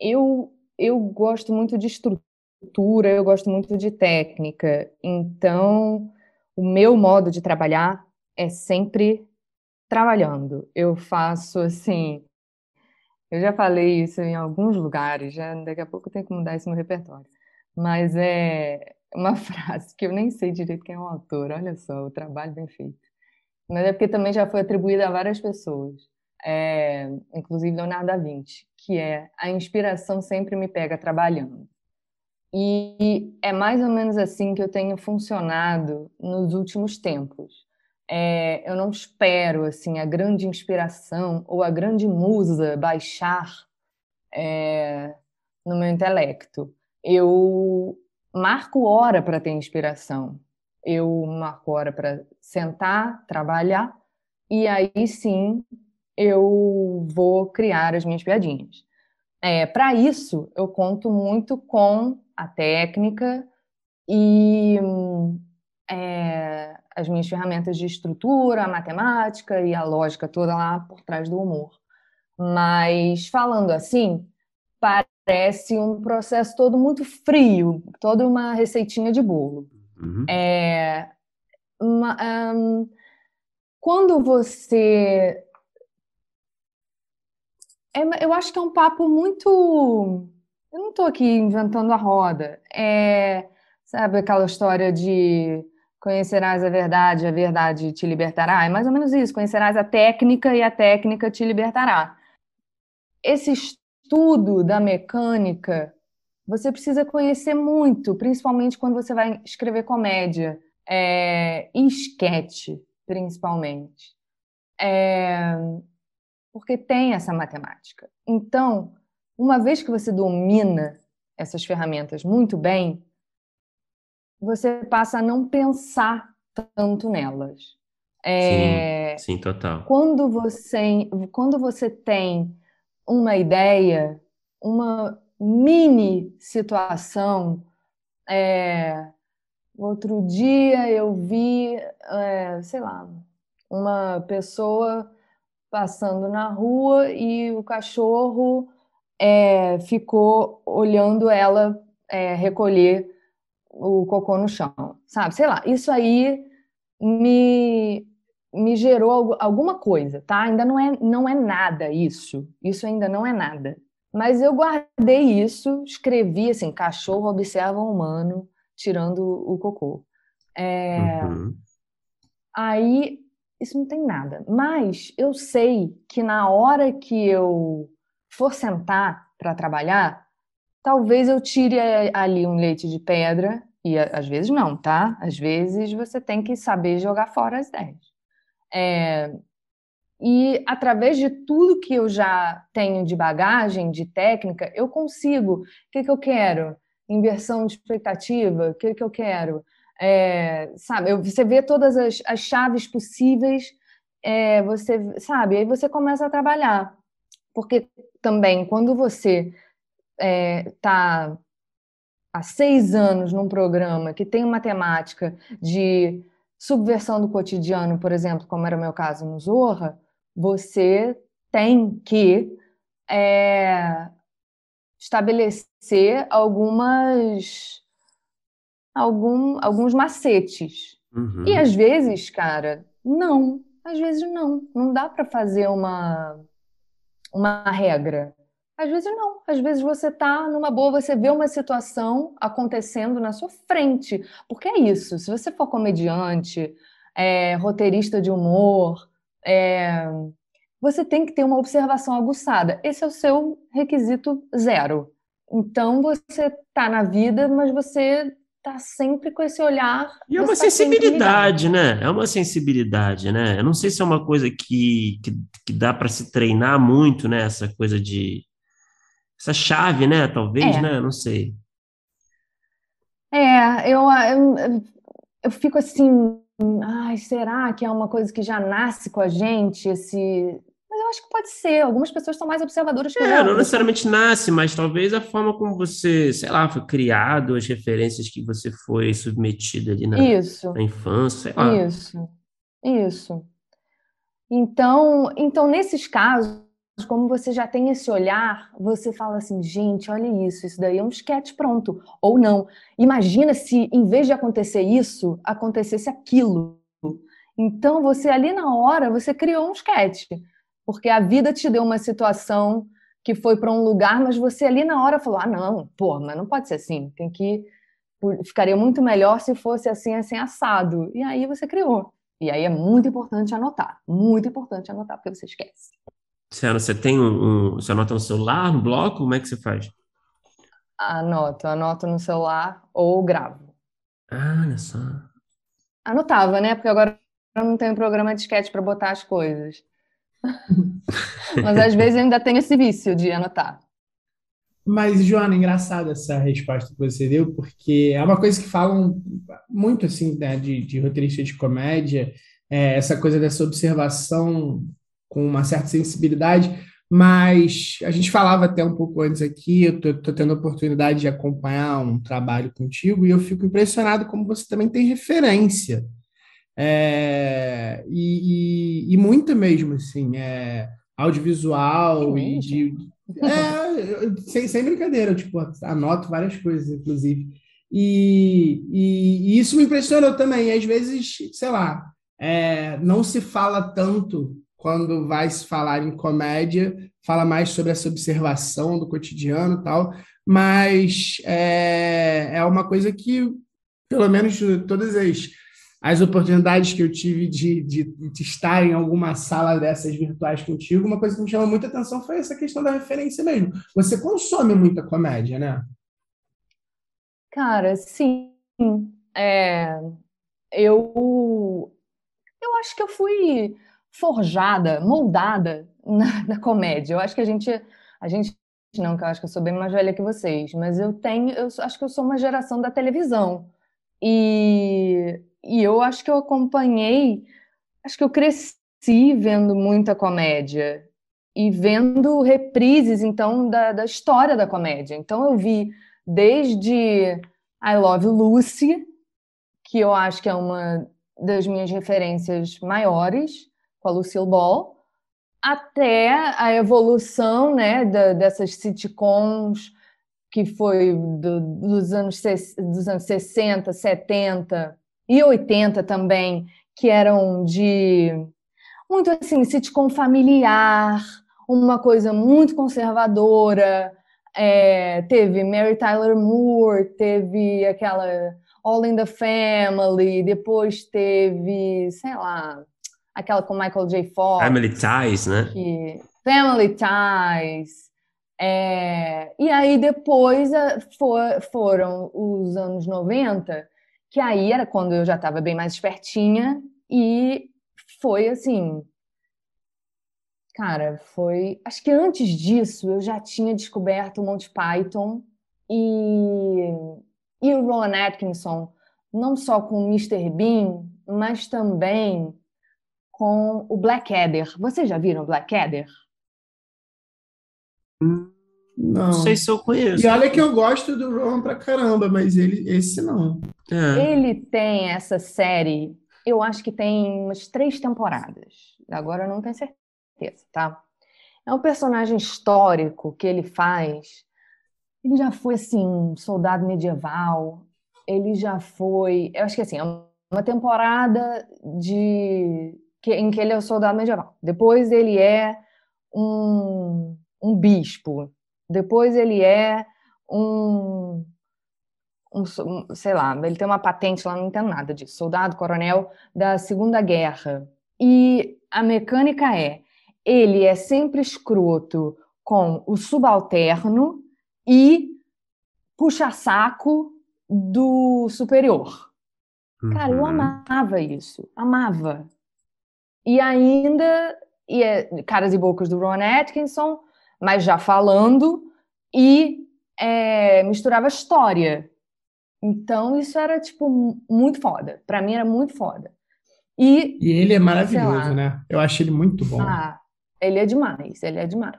eu, eu gosto muito de estrutura, eu gosto muito de técnica. Então, o meu modo de trabalhar é sempre trabalhando. Eu faço assim. Eu já falei isso em alguns lugares, já daqui a pouco eu tenho que mudar esse meu repertório. Mas é uma frase que eu nem sei direito quem é o autor. Olha só, o trabalho bem feito mas é porque também já foi atribuída a várias pessoas, é, inclusive Leonardo da Vinci, que é a inspiração sempre me pega trabalhando. E é mais ou menos assim que eu tenho funcionado nos últimos tempos. É, eu não espero assim a grande inspiração ou a grande musa baixar é, no meu intelecto. Eu marco hora para ter inspiração eu marco hora para sentar, trabalhar, e aí sim eu vou criar as minhas piadinhas. É, para isso, eu conto muito com a técnica e é, as minhas ferramentas de estrutura, a matemática e a lógica toda lá por trás do humor. Mas falando assim, parece um processo todo muito frio, toda uma receitinha de bolo. Uhum. É, uma, um, quando você. É, eu acho que é um papo muito. Eu não estou aqui inventando a roda. É, sabe aquela história de conhecerás a verdade, a verdade te libertará? É mais ou menos isso. Conhecerás a técnica e a técnica te libertará. Esse estudo da mecânica você precisa conhecer muito, principalmente quando você vai escrever comédia, é, em esquete, principalmente. É, porque tem essa matemática. Então, uma vez que você domina essas ferramentas muito bem, você passa a não pensar tanto nelas. É, sim, sim, total. Quando você, quando você tem uma ideia, uma mini situação, é, outro dia eu vi, é, sei lá, uma pessoa passando na rua e o cachorro é, ficou olhando ela é, recolher o cocô no chão, sabe? Sei lá, isso aí me, me gerou alguma coisa, tá? Ainda não é, não é nada isso, isso ainda não é nada. Mas eu guardei isso, escrevi assim, cachorro observa o humano tirando o cocô. É... Uhum. Aí, isso não tem nada. Mas eu sei que na hora que eu for sentar para trabalhar, talvez eu tire ali um leite de pedra, e às vezes não, tá? Às vezes você tem que saber jogar fora as ideias. É, e através de tudo que eu já tenho de bagagem, de técnica, eu consigo. O que, que eu quero? Inversão de expectativa? O que, que eu quero? É, sabe, você vê todas as, as chaves possíveis, é, você sabe, aí você começa a trabalhar. Porque também, quando você está é, há seis anos num programa que tem uma temática de subversão do cotidiano, por exemplo, como era o meu caso no Zorra, você tem que é, estabelecer algumas algum, alguns macetes. Uhum. E às vezes, cara, não. Às vezes não. Não dá para fazer uma, uma regra. Às vezes não. Às vezes você tá numa boa, você vê uma situação acontecendo na sua frente. Porque é isso. Se você for comediante, é, roteirista de humor, é, você tem que ter uma observação aguçada. Esse é o seu requisito zero. Então você tá na vida, mas você tá sempre com esse olhar. E é uma sensibilidade, né? É uma sensibilidade, né? Eu não sei se é uma coisa que, que, que dá para se treinar muito, né? Essa coisa de. Essa chave, né? Talvez, é. né? Não sei. É, eu, eu, eu fico assim. Ai, será que é uma coisa que já nasce com a gente? Esse mas eu acho que pode ser. Algumas pessoas são mais observadoras que é, não necessariamente nasce, mas talvez a forma como você, sei lá, foi criado, as referências que você foi submetida ali na, Isso. na infância, sei lá. Isso. Isso. Então, então, nesses casos, como você já tem esse olhar, você fala assim, gente, olha isso, isso daí é um sketch pronto. Ou não. Imagina se, em vez de acontecer isso, acontecesse aquilo. Então, você ali na hora, você criou um sketch porque a vida te deu uma situação que foi para um lugar, mas você ali na hora falou: ah, não, pô, mas não pode ser assim, tem que. Ficaria muito melhor se fosse assim, assim, assado. E aí você criou. E aí é muito importante anotar, muito importante anotar, porque você esquece. Senhora, você tem um, um, Você anota no celular, no bloco? Como é que você faz? Anoto, anoto no celular ou gravo. Ah, olha só. Anotava, né? Porque agora eu não tenho programa de sketch para botar as coisas. Mas às vezes eu ainda tenho esse vício de anotar. Mas, Joana, engraçada essa resposta que você deu, porque é uma coisa que falam muito, assim, né, de, de roteirista de comédia, é, essa coisa dessa observação com uma certa sensibilidade, mas a gente falava até um pouco antes aqui, eu tô, tô tendo a oportunidade de acompanhar um trabalho contigo e eu fico impressionado como você também tem referência é, e, e, e, muito mesmo, assim, é, audiovisual e de. É, sem, sem brincadeira, eu, tipo, anoto várias coisas, inclusive. E, e, e, isso me impressionou também. E às vezes, sei lá, é, não se fala tanto quando vai se falar em comédia, fala mais sobre essa observação do cotidiano e tal, mas é, é uma coisa que, pelo menos todas as as oportunidades que eu tive de, de, de, estar em alguma sala dessas virtuais contigo, uma coisa que me chamou muita atenção foi essa questão da referência mesmo. Você consome muita comédia, né? Cara, sim. É, eu, eu acho que eu fui forjada, moldada na, na, comédia. Eu acho que a gente, a gente não, que eu acho que eu sou bem mais velha que vocês, mas eu tenho, eu acho que eu sou uma geração da televisão. E, e eu acho que eu acompanhei, acho que eu cresci vendo muita comédia e vendo reprises, então, da, da história da comédia. Então, eu vi desde I Love Lucy, que eu acho que é uma das minhas referências maiores, com a Lucille Ball, até a evolução né, da, dessas sitcoms que foi do, dos, anos, dos anos 60, 70 e 80 também, que eram de muito assim, sitcom familiar, uma coisa muito conservadora. É, teve Mary Tyler Moore, teve aquela All in the Family, depois teve, sei lá, aquela com Michael J. Fox. Family Ties, né? Que, Family Ties. É, e aí depois for, foram os anos 90, que aí era quando eu já estava bem mais espertinha e foi assim, Cara, foi. Acho que antes disso eu já tinha descoberto o Monty Python e, e o Rowan Atkinson, não só com o Mr. Bean, mas também com o Blackadder. Vocês já viram o Blackadder? Não. não sei se eu conheço. E olha que eu gosto do Rowan pra caramba, mas ele, esse não. É. Ele tem essa série, eu acho que tem umas três temporadas. Agora eu não tenho certeza certeza, tá? É um personagem histórico que ele faz. Ele já foi assim, um soldado medieval. Ele já foi, eu acho que assim, é uma temporada de que, em que ele é o soldado medieval. Depois ele é um, um bispo. Depois ele é um, um, sei lá, ele tem uma patente lá, não entendo nada disso. Soldado, coronel da Segunda Guerra. E a mecânica é ele é sempre escroto com o subalterno e puxa saco do superior. Uhum. Cara, eu uhum. amava isso, amava. E ainda e é Caras e Bocas do Ron Atkinson, mas já falando e é, misturava história. Então isso era tipo muito foda. Para mim era muito foda. E, e ele é maravilhoso, né? Eu acho ele muito bom. Ah, ele é demais, ele é demais.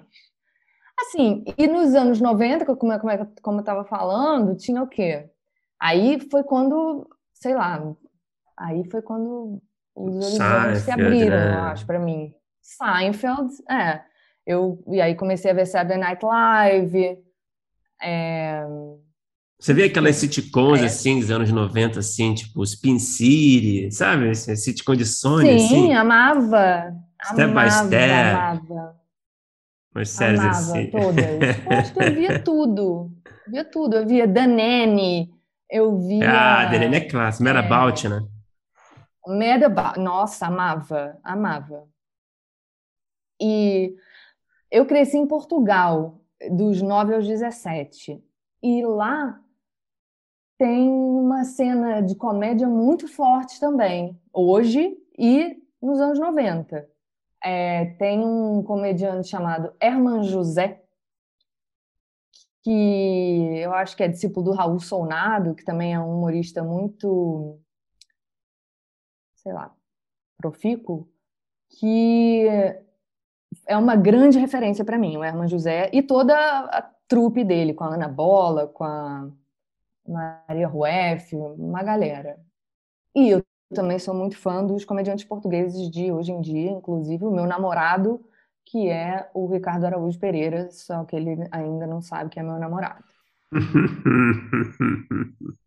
Assim, e nos anos 90, como, é, como, é, como eu estava falando, tinha o quê? Aí foi quando, sei lá, aí foi quando os horizontes se abriram, né? eu acho, para mim. Seinfeld, é. Eu, e aí comecei a ver Saturday Night Live. É... Você vê aquelas sitcoms, é. assim, dos anos 90, assim, tipo Spin City, sabe? Esse sitcom de Sony, Sim, assim. amava. Step amava, by Step. Amava. Umas séries amava assim. todas. Eu acho que eu via tudo. Via tudo. Eu via Danene, eu via... Ah, Danene é clássico. Mad é, About, né? About. Nossa, amava. Amava. E eu cresci em Portugal, dos 9 aos 17. E lá tem uma cena de comédia muito forte também, hoje e nos anos 90. É, tem um comediante chamado Herman José, que eu acho que é discípulo do Raul Solnado, que também é um humorista muito, sei lá, profícuo, que é uma grande referência para mim, o Herman José, e toda a trupe dele, com a Ana Bola, com a Maria Rueff, uma galera. E eu também sou muito fã dos comediantes portugueses de hoje em dia, inclusive o meu namorado, que é o Ricardo Araújo Pereira, só que ele ainda não sabe que é meu namorado.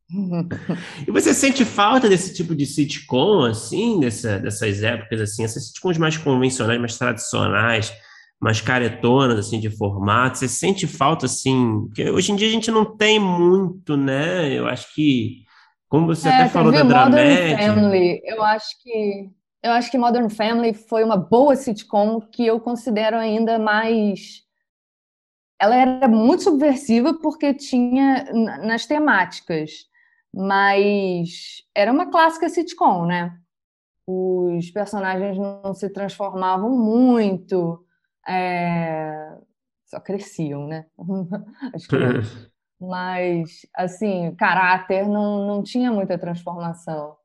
e você sente falta desse tipo de sitcom, assim, dessa, dessas épocas, assim, essas sitcoms mais convencionais, mais tradicionais, mais caretonas, assim, de formato? Você sente falta, assim? Porque hoje em dia a gente não tem muito, né? Eu acho que como você é, até falou da Modern Dramédia. Family, eu acho que eu acho que Modern Family foi uma boa sitcom que eu considero ainda mais ela era muito subversiva porque tinha nas temáticas, mas era uma clássica sitcom, né? Os personagens não se transformavam muito, é, só cresciam, né? As crianças. Mas, assim, caráter não, não tinha muita transformação.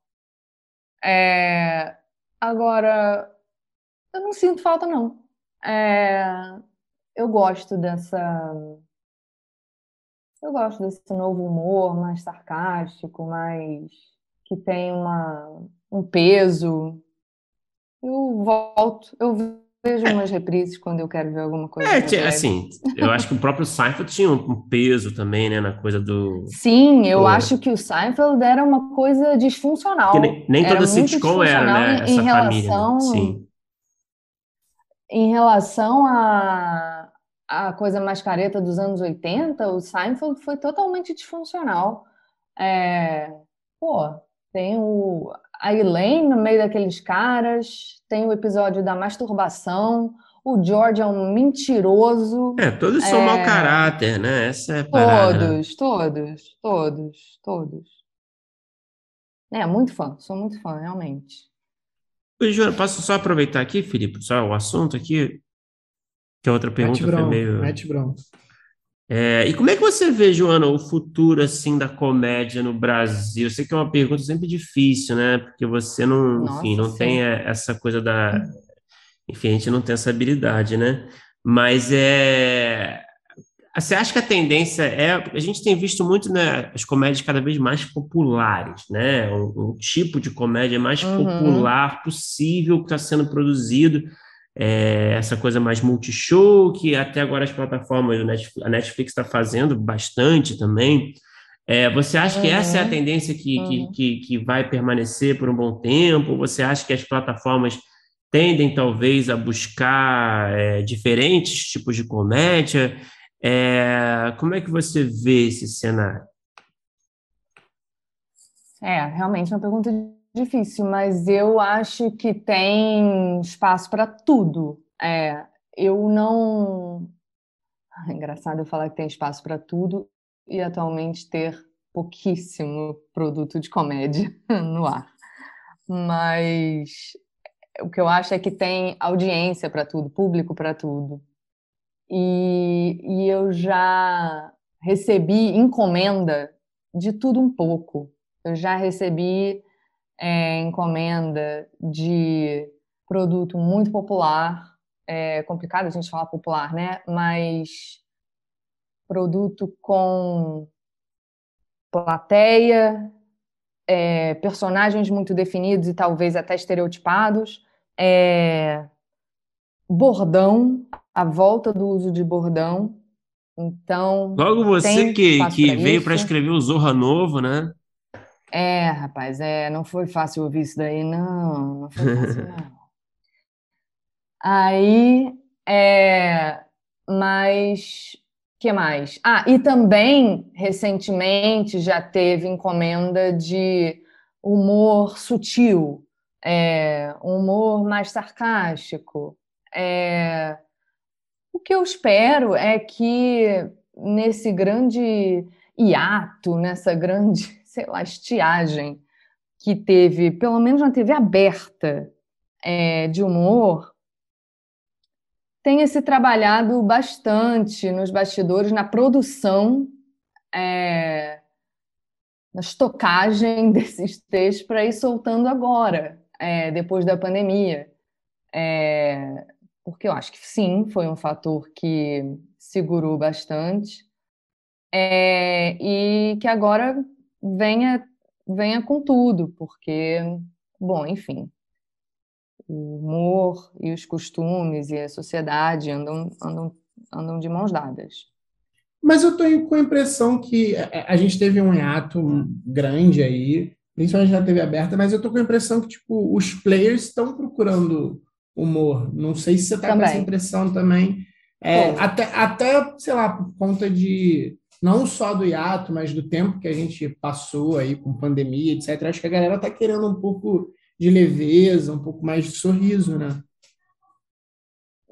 É, agora, eu não sinto falta, não. É, eu gosto dessa. Eu gosto desse novo humor mais sarcástico, mais que tem uma, um peso. Eu volto, eu vejo umas reprises quando eu quero ver alguma coisa. É, assim, eu acho que o próprio Seinfeld tinha um peso também, né, na coisa do. Sim, eu Pô. acho que o Seinfeld era uma coisa disfuncional. nem, nem toda sitcom era, né? Essa em relação, família, né? Sim. Em relação a, a coisa mais careta dos anos 80, o Seinfeld foi totalmente disfuncional. É, pô, tem o, a Elaine no meio daqueles caras, tem o episódio da masturbação, o George é um mentiroso. É, todos são é... mau caráter, né? Essa é. Todos, todos, todos, todos. É, muito fã, sou muito fã, realmente. Oi, Joana, posso só aproveitar aqui, Felipe, só o assunto aqui? Que a outra pergunta Matt Brown, foi meio... Matt Brown. É, e como é que você vê, Joana, o futuro assim da comédia no Brasil? Eu sei que é uma pergunta sempre difícil, né? Porque você não, Nossa, enfim, não sim. tem essa coisa da, enfim, a gente não tem essa habilidade, né? Mas é, você acha que a tendência é, a gente tem visto muito, né, as comédias cada vez mais populares, né? Um, um tipo de comédia mais uhum. popular possível que está sendo produzido é, essa coisa mais multishow, que até agora as plataformas, a Netflix está fazendo bastante também. É, você acha que essa é a uhum. tendência que, uhum. que, que, que, vai permanecer por um bom tempo? Você acha que as plataformas tendem, talvez, a buscar é, diferentes tipos de comédia? É, como é que você vê esse cenário? É, realmente uma pergunta difícil, mas eu acho que tem espaço para tudo. É, eu não. É engraçado eu falar que tem espaço para tudo e atualmente ter pouquíssimo produto de comédia no ar. Mas o que eu acho é que tem audiência para tudo, público para tudo. E, e eu já recebi encomenda de tudo um pouco. Eu já recebi é, encomenda de produto muito popular, é complicado a gente falar popular, né? Mas produto com plateia, é, personagens muito definidos e talvez até estereotipados, é, bordão, a volta do uso de bordão. Então. Logo você que, que veio para escrever o Zorra Novo, né? É, rapaz, é, não foi fácil ouvir isso daí, não, não foi fácil, não. Aí, é, mas que mais? Ah, e também recentemente já teve encomenda de humor sutil, é, humor mais sarcástico. É, o que eu espero é que nesse grande hiato, nessa grande sei lá, estiagem que teve, pelo menos na TV aberta, é, de humor, tenha se trabalhado bastante nos bastidores, na produção, é, na estocagem desses textos para ir soltando agora, é, depois da pandemia. É, porque eu acho que sim, foi um fator que segurou bastante. É, e que agora venha, venha com tudo, porque, bom, enfim, o humor e os costumes e a sociedade andam, andam, andam de mãos dadas. Mas eu estou com a impressão que a gente teve um hiato grande aí, principalmente na TV aberta, mas eu estou com a impressão que tipo, os players estão procurando humor. Não sei se você está com essa impressão também. É, até, até, sei lá, por conta de não só do hiato, mas do tempo que a gente passou aí com pandemia, etc. Acho que a galera está querendo um pouco de leveza, um pouco mais de sorriso, né?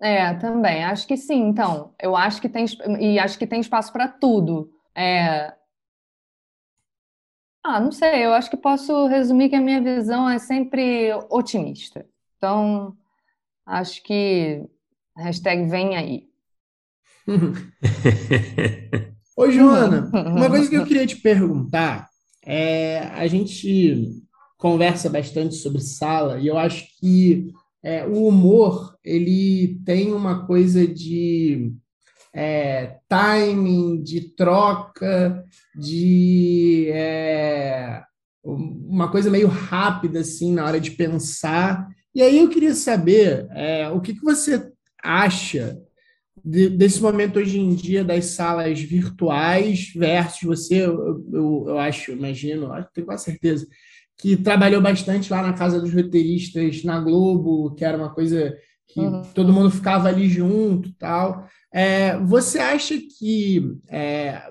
É, também. Acho que sim. Então, eu acho que tem e acho que tem espaço para tudo. É... Ah, não sei. Eu acho que posso resumir que a minha visão é sempre otimista. Então, acho que hashtag vem aí. Ô, Joana, uma coisa que eu queria te perguntar é, a gente conversa bastante sobre sala e eu acho que é, o humor ele tem uma coisa de é, timing, de troca, de é, uma coisa meio rápida assim na hora de pensar. E aí eu queria saber é, o que, que você acha de, desse momento hoje em dia das salas virtuais versus você, eu, eu, eu acho, imagino, acho, tenho quase certeza, que trabalhou bastante lá na Casa dos Roteiristas, na Globo, que era uma coisa que uhum. todo mundo ficava ali junto tal. É, você acha que é,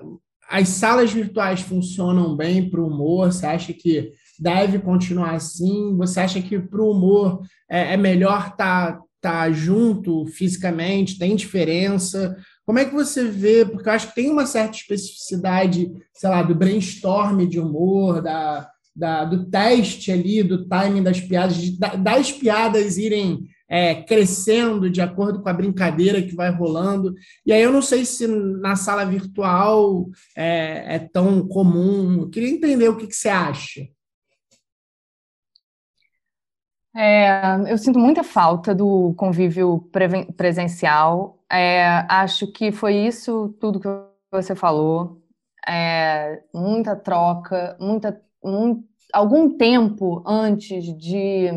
as salas virtuais funcionam bem para o humor? Você acha que deve continuar assim? Você acha que para o humor é, é melhor estar tá, tá junto fisicamente? Tem diferença? Como é que você vê? Porque eu acho que tem uma certa especificidade, sei lá, do brainstorm de humor, da, da, do teste ali, do timing das piadas, de, das piadas irem é, crescendo de acordo com a brincadeira que vai rolando. E aí eu não sei se na sala virtual é, é tão comum. Eu queria entender o que, que você acha. É, eu sinto muita falta do convívio presencial. É, acho que foi isso tudo que você falou. É, muita troca, muita, algum tempo antes de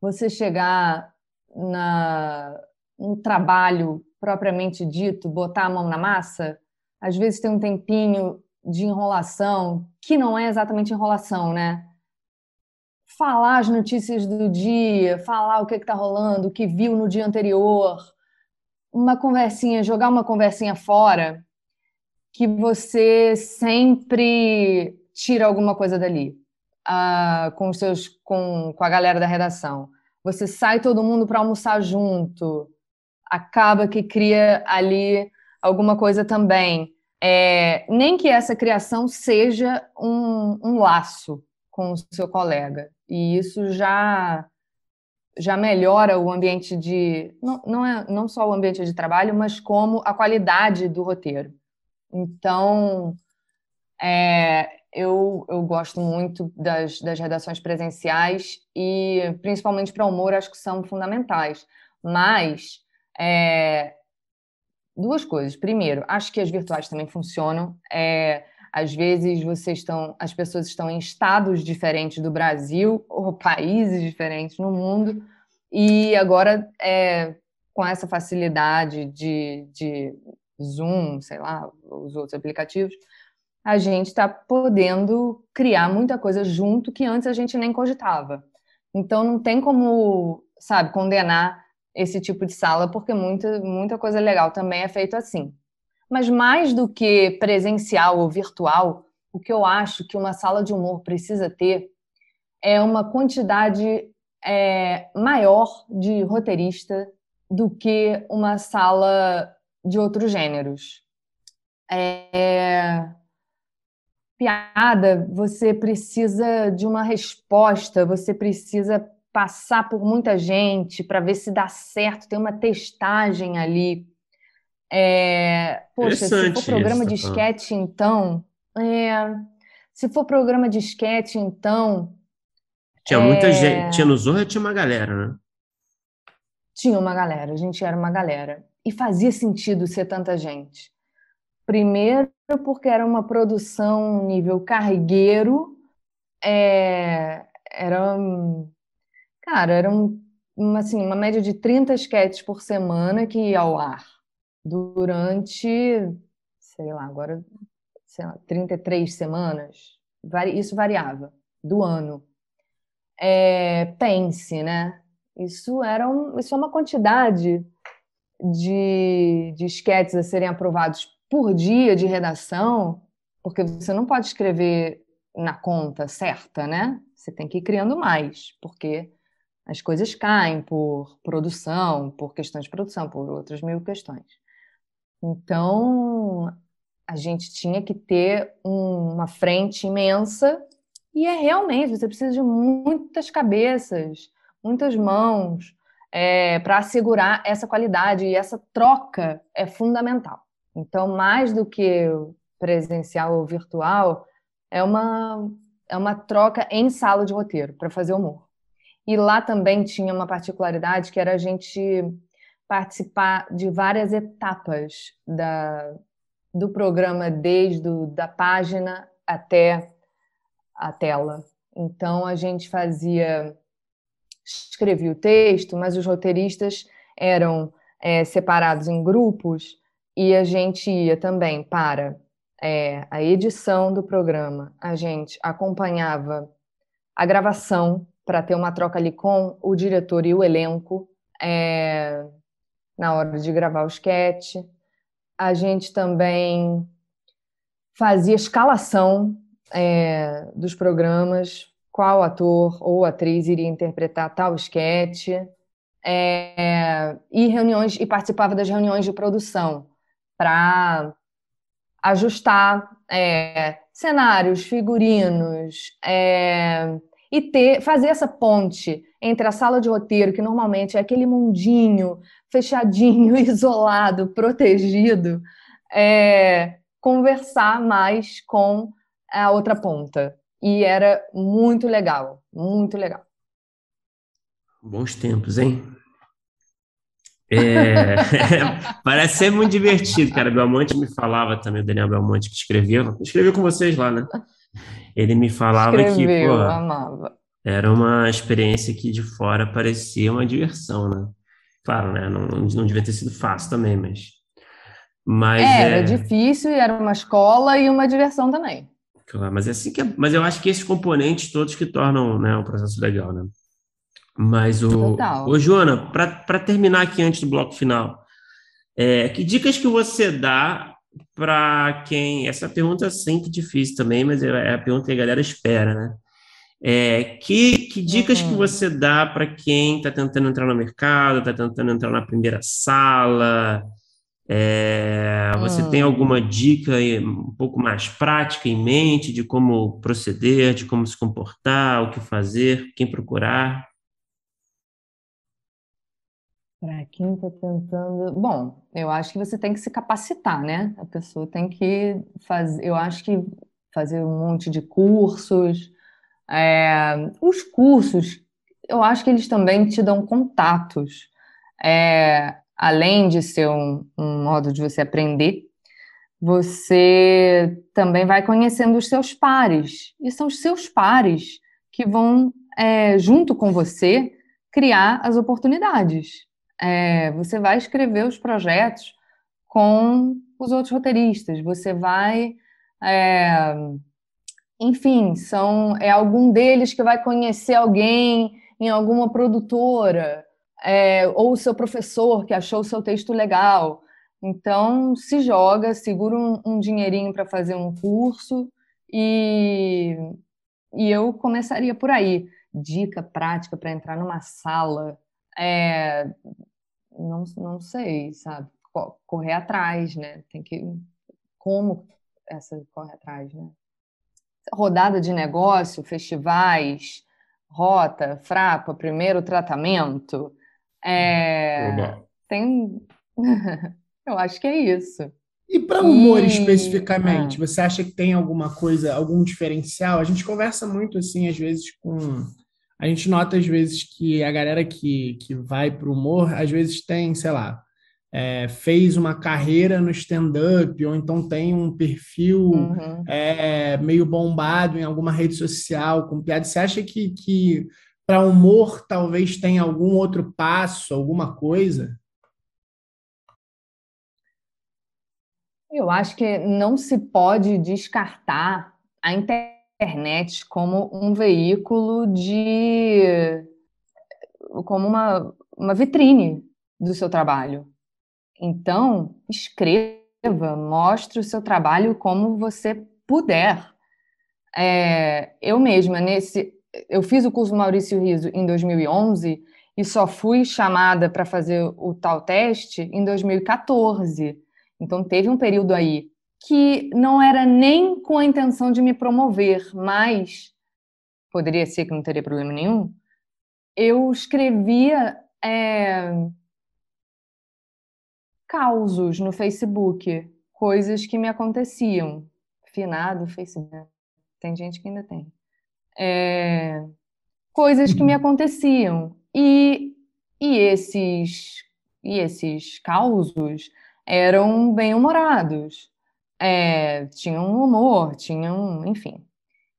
você chegar na, no trabalho propriamente dito, botar a mão na massa, às vezes tem um tempinho de enrolação, que não é exatamente enrolação, né? Falar as notícias do dia, falar o que está rolando, o que viu no dia anterior, uma conversinha, jogar uma conversinha fora, que você sempre tira alguma coisa dali, uh, com seus, com, com a galera da redação você sai todo mundo para almoçar junto, acaba que cria ali alguma coisa também. É, nem que essa criação seja um, um laço com o seu colega. E isso já já melhora o ambiente de não, não é não só o ambiente de trabalho, mas como a qualidade do roteiro. Então, é, eu, eu gosto muito das, das redações presenciais e, principalmente para humor, acho que são fundamentais. Mas, é, duas coisas. Primeiro, acho que as virtuais também funcionam. É, às vezes vocês estão, as pessoas estão em estados diferentes do Brasil ou países diferentes no mundo e agora é, com essa facilidade de, de Zoom, sei lá, os outros aplicativos, a gente está podendo criar muita coisa junto que antes a gente nem cogitava. Então não tem como, sabe, condenar esse tipo de sala, porque muita, muita coisa legal também é feito assim. Mas mais do que presencial ou virtual, o que eu acho que uma sala de humor precisa ter é uma quantidade é, maior de roteirista do que uma sala de outros gêneros. É, piada, você precisa de uma resposta, você precisa passar por muita gente para ver se dá certo, tem uma testagem ali. É, poxa, se for programa de esquete, então. É, se for programa de esquete, então. Tinha muita é, gente. Tinha no Zorra tinha uma galera, né? Tinha uma galera, a gente era uma galera. E fazia sentido ser tanta gente. Primeiro, porque era uma produção nível cargueiro, é, era, cara, era um, uma, assim, uma média de 30 sketches por semana que ia ao ar durante, sei lá, agora, sei lá, 33 semanas, isso variava, do ano. É, pense, né? Isso era um, isso é uma quantidade de, de sketches a serem aprovados por dia de redação, porque você não pode escrever na conta certa, né? Você tem que ir criando mais, porque as coisas caem por produção, por questões de produção, por outras mil questões. Então, a gente tinha que ter um, uma frente imensa e é realmente, você precisa de muitas cabeças, muitas mãos. é, para assegurar essa qualidade e essa troca é fundamental. Então, mais do que presencial ou virtual, é uma, é uma troca em sala de roteiro para fazer humor. E lá também tinha uma particularidade que era a gente participar de várias etapas da, do programa, desde do, da página até a tela. Então a gente fazia, escrevia o texto, mas os roteiristas eram é, separados em grupos e a gente ia também para é, a edição do programa. A gente acompanhava a gravação para ter uma troca ali com o diretor e o elenco é, na hora de gravar o sketch. A gente também fazia escalação é, dos programas, qual ator ou atriz iria interpretar tal sketch, é, e reuniões e participava das reuniões de produção para ajustar é, cenários, figurinos, é, e ter, fazer essa ponte entre a sala de roteiro, que normalmente é aquele mundinho fechadinho, isolado, protegido, é, conversar mais com a outra ponta. E era muito legal, muito legal. Bons tempos, hein? É... Parece ser muito divertido, cara. Belmonte me falava também, o Daniel Belmonte, que escreveu, escreveu com vocês lá, né? Ele me falava Escreveu, que, pô, amava. era uma experiência que de fora parecia uma diversão, né? Claro, né? Não, não devia ter sido fácil também, mas. Mas Era é... difícil, era uma escola e uma diversão também. Claro, mas é assim que é... Mas eu acho que esses componentes todos que tornam né, o processo legal, né? Mas o. Total. Ô, Joana, para terminar aqui antes do bloco final, é, que dicas que você dá para quem. Essa pergunta é sempre difícil também, mas é a pergunta que a galera espera, né? É, que, que dicas que Uhum. você dá para quem está tentando entrar no mercado, está tentando entrar na primeira sala? É, você Hum. tem alguma dica um pouco mais prática em mente de como proceder, de como se comportar, o que fazer, quem procurar? Para quem está tentando. Bom, eu acho que você tem que se capacitar, né? A pessoa tem que fazer. Eu acho que fazer um monte de cursos. É, Os cursos, eu acho que eles também te dão contatos. É, Além de ser um, um modo de você aprender, você também vai conhecendo os seus pares. E são os seus pares que vão, é, junto com você, criar as oportunidades. É, você vai escrever os projetos com os outros roteiristas, você vai. é, enfim, são, é algum deles que vai conhecer alguém em alguma produtora, é, ou o seu professor que achou o seu texto legal. Então, se joga, segura um, um dinheirinho para fazer um curso e, e eu começaria por aí. Dica prática para entrar numa sala. É, não, não sei, sabe? Co- Correr atrás, né? Tem que. Como essa corre atrás, né? Rodada de negócio, festivais, rota, frapa, primeiro tratamento. É, tem. Eu acho que é isso. E para humor E- especificamente, ah. você acha que tem alguma coisa, algum diferencial? A gente conversa muito assim, às vezes, com. A gente nota, às vezes, que a galera que, que vai para o humor, às vezes tem, sei lá, é, fez uma carreira no stand-up, ou então tem um perfil Uhum. é, meio bombado em alguma rede social com piada. Você acha que, que para humor talvez tenha algum outro passo, alguma coisa? Eu acho que não se pode descartar a internet como um veículo de. como uma, uma vitrine do seu trabalho. Então, escreva, mostre o seu trabalho como você puder. É, eu mesma, nesse. Eu fiz o curso Maurício Riso em 2011 e só fui chamada para fazer o tal teste em 2014. Então, teve um período aí que não era nem com a intenção de me promover, mas poderia ser que não teria problema nenhum. Eu escrevia é, causos no Facebook, coisas que me aconteciam. Finado Facebook, tem gente que ainda tem. É, coisas que me aconteciam. E, e esses e esses causos eram bem-humorados, é, tinham humor, tinham, enfim.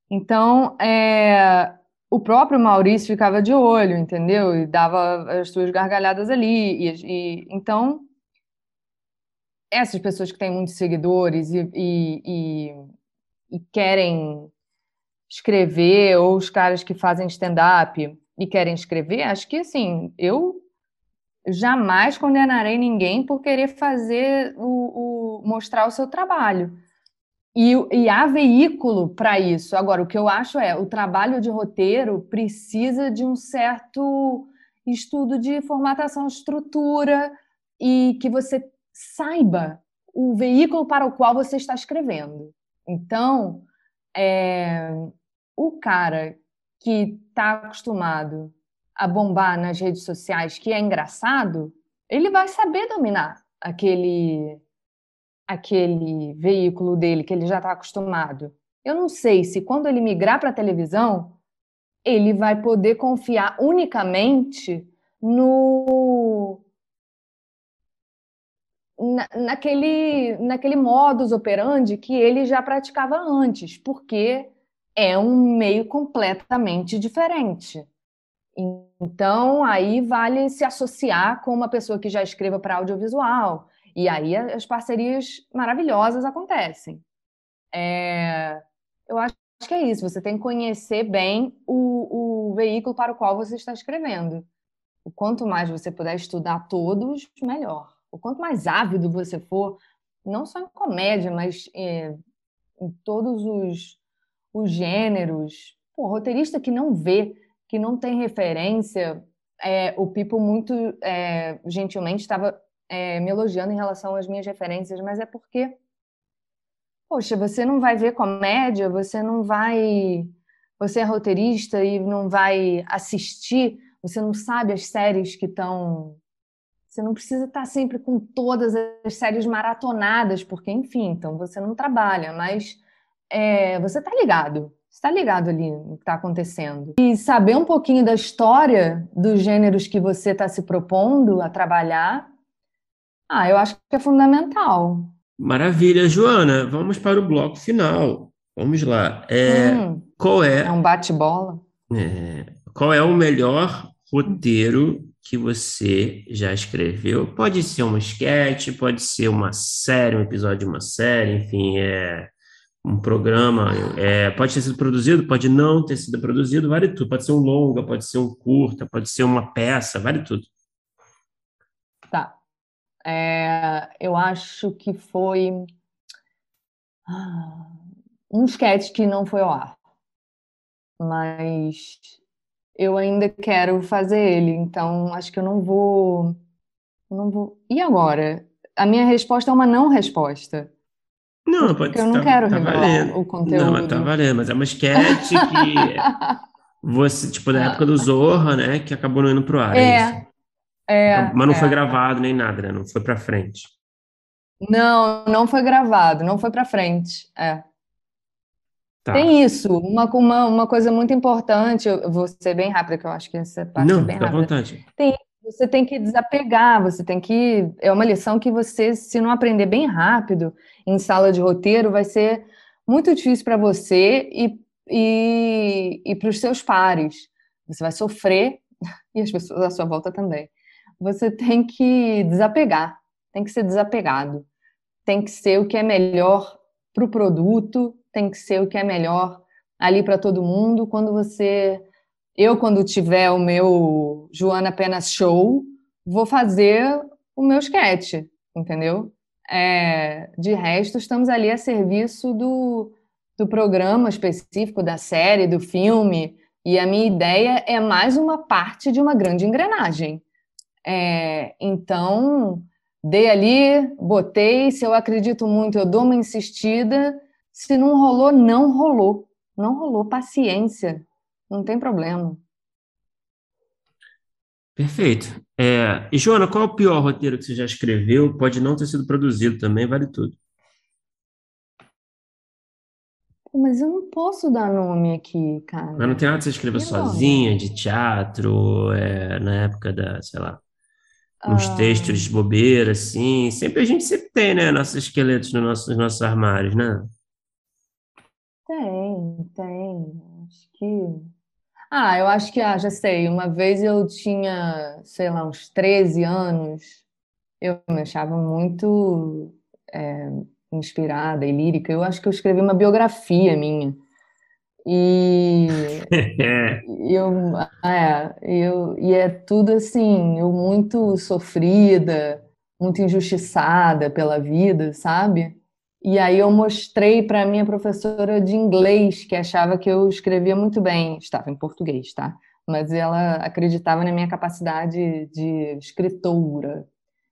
Então, é, o próprio Maurício ficava de olho, entendeu? E dava as suas gargalhadas ali. E, e então, essas pessoas que têm muitos seguidores e, e, e querem escrever, ou os caras que fazem stand-up e querem escrever, acho que assim, eu jamais condenarei ninguém por querer fazer o, o mostrar o seu trabalho. E, e há veículo para isso. Agora, o que eu acho é o trabalho de roteiro precisa de um certo estudo de formatação, estrutura e que você saiba o veículo para o qual você está escrevendo. Então, é, o cara que está acostumado a bombar nas redes sociais, que é engraçado, ele vai saber dominar aquele aquele veículo dele que ele já está acostumado. Eu não sei se quando ele migrar para a televisão, ele vai poder confiar unicamente no na, naquele naquele modus operandi que ele já praticava antes, porque é um meio completamente diferente. Então, aí vale se associar com uma pessoa que já escreva para audiovisual. E aí as parcerias maravilhosas acontecem. É, eu acho que é isso. Você tem que conhecer bem o, o veículo para o qual você está escrevendo. O quanto mais você puder estudar todos, melhor. O quanto mais ávido você for, não só em comédia, mas é, em todos os, os gêneros. Pô, roteirista que não vê que não tem referência, é, o Pipo muito é, gentilmente estava é, me elogiando em relação às minhas referências, mas é porque, poxa, você não vai ver comédia, você não vai. Você é roteirista e não vai assistir, você não sabe as séries que estão. Você não precisa estar sempre com todas as séries maratonadas, porque, enfim, então você não trabalha, mas é, você está ligado está ligado ali no que está acontecendo. E saber um pouquinho da história dos gêneros que você está se propondo a trabalhar, ah, eu acho que é fundamental. Maravilha, Joana. Vamos para o bloco final. Vamos lá. É, hum, qual é? É um bate-bola. É, qual é o melhor roteiro que você já escreveu? Pode ser uma sketch, pode ser uma série, um episódio de uma série, enfim, é um programa, é, pode ter sido produzido, pode não ter sido produzido, vale tudo. Pode ser um longa, pode ser um curta, pode ser uma peça, vale tudo. É, eu acho que foi ah, um sketch que não foi ao ar, mas eu ainda quero fazer ele, então acho que eu não vou, não vou. E agora? A minha resposta é uma não resposta. Não, pode Porque eu não tá, quero tá revelar valendo. o conteúdo. Não, mas tá valendo, mas é uma sketch que você, tipo, da época do Zorra, né, que acabou não indo pro ar, é, é, é Mas não é. foi gravado nem nada, né, não foi pra frente. Não, não foi gravado, não foi pra frente, é. Tá. Tem isso, uma, uma, uma coisa muito importante, eu vou ser bem rápida, que eu acho que essa parte não, é bem rápida. Fica à vontade. Tem você tem que desapegar, você tem que. É uma lição que você, se não aprender bem rápido em sala de roteiro, vai ser muito difícil para você e, e, e para os seus pares. Você vai sofrer e as pessoas à sua volta também. Você tem que desapegar, tem que ser desapegado, tem que ser o que é melhor para o produto, tem que ser o que é melhor ali para todo mundo. Quando você eu, quando tiver o meu Joana Apenas Show, vou fazer o meu sketch, entendeu? É, de resto, estamos ali a serviço do, do programa específico, da série, do filme, e a minha ideia é mais uma parte de uma grande engrenagem. É, então, dei ali, botei, se eu acredito muito, eu dou uma insistida, se não rolou, não rolou. Não rolou, paciência, não tem problema. Perfeito. É, e, Joana, qual é o pior roteiro que você já escreveu? Pode não ter sido produzido também, vale tudo. Mas eu não posso dar nome aqui, cara. Mas não tem nada que você escreveu Que nome? sozinha, de teatro, é, na época da, sei lá, uns Ah, textos de bobeira, assim. Sempre a gente sempre tem, né? Nossos esqueletos nos nossos, nos nossos armários, né? tem, tem. Acho que. Ah, eu acho que, ah, já sei. Uma vez eu tinha, sei lá, uns 13 anos. Eu me achava muito é, inspirada e lírica. Eu acho que eu escrevi uma biografia minha. E Eu, é, eu, e é tudo assim, eu muito sofrida, muito injustiçada pela vida, sabe? E aí eu mostrei para minha professora de inglês, que achava que eu escrevia muito bem, estava em português, tá? Mas ela acreditava na minha capacidade de escritora.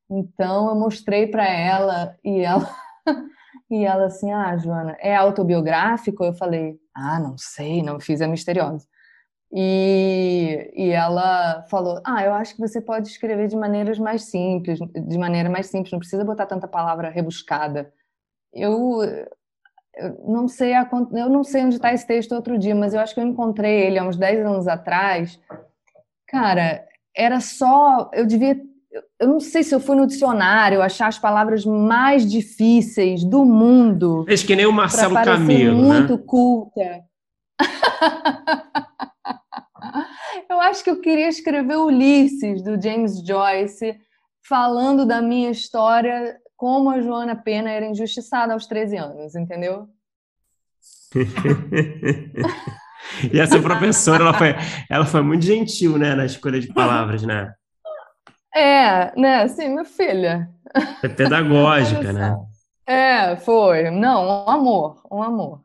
Então eu mostrei para ela e ela e ela assim: "Ah, Joana, é autobiográfico?" Eu falei: "Ah, não sei, não fiz a misteriosa." E, e ela falou: Ah, eu acho que você pode escrever de maneiras mais simples, de maneira mais simples, não precisa botar tanta palavra rebuscada. Eu, eu não sei a, eu não sei onde está esse texto outro dia, mas eu acho que eu encontrei ele há uns 10 anos atrás. Cara, era só. Eu devia. Eu- não sei se eu fui no dicionário achar as palavras mais difíceis do mundo Fez que nem o Marcelo Camelo, né? muito culta. Eu acho que eu queria escrever Ulisses, do James Joyce, falando da minha história, como a Joana Pena era injustiçada aos 13 anos, entendeu? E essa professora, ela foi, ela foi muito gentil, né, na escolha de palavras, né? É, né? Assim, minha filha. É pedagógica, né? É, foi. Não, um amor, um amor.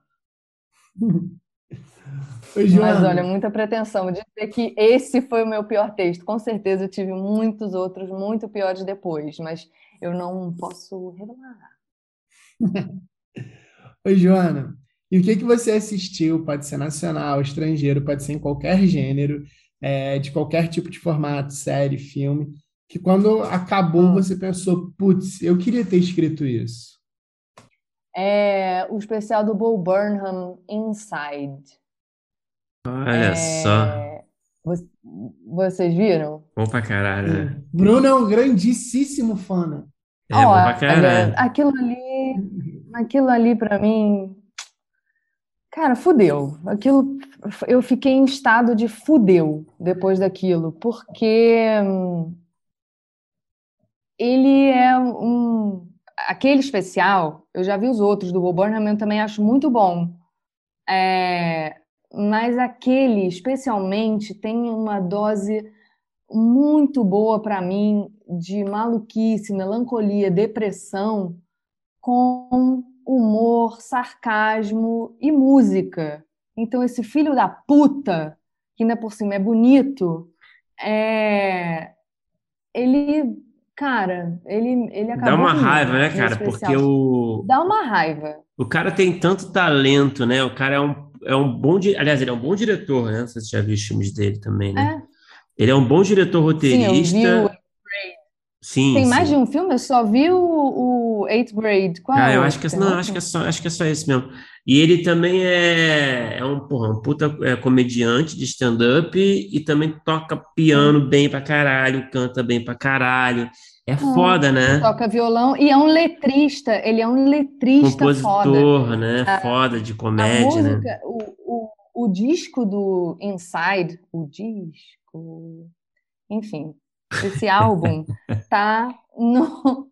Oi, Mas olha, muita pretensão de dizer que esse foi o meu pior texto. Com certeza eu tive muitos outros muito piores depois, mas eu não posso revelar. Oi, Joana. E o que que você assistiu? Pode ser nacional, estrangeiro, pode ser em qualquer gênero, é, de qualquer tipo de formato, série, filme, que quando acabou Hum. você pensou, putz, eu queria ter escrito isso. É o especial do Bo Burnham, Inside. Olha só. É, vo- Vocês viram? Bom pra caralho, né? Bruno é um grandíssimo fã, né? É, bom pra caralho. aquilo ali, aquilo ali para mim, cara, fudeu. Aquilo, eu fiquei em estado de fudeu depois daquilo, porque hum, ele é um, aquele especial, eu já vi os outros do Bo Burnham, eu também acho muito bom. É, mas aquele, especialmente, tem uma dose muito boa para mim de maluquice, melancolia, depressão, com humor, sarcasmo e música. Então, esse filho da puta, que ainda por cima é bonito, é... ele, cara, ele, ele Dá acabou uma comigo raiva, né, cara? Porque o, Dá uma raiva. o cara tem tanto talento, né? O cara é um, é um bom... Aliás, ele é um bom diretor, né? Não sei se você já viu os filmes dele também, né? É, Ele é um bom diretor sim, eu vi o... roteirista. Sim, Tem mais sim. de um filme? Eu só vi o, o Eighth Grade. Qual Ah, é eu acho que é, não, acho que é só, acho que é só esse mesmo. E ele também é, é um, porra, um puta é, comediante de stand-up e também toca piano bem pra caralho, canta bem pra caralho. É foda, né? Toca violão e é um letrista. Ele é um letrista foda. Compositor, né? Foda de A comédia, né? música, o, o, o disco do Inside, o disco, enfim, esse álbum tá no,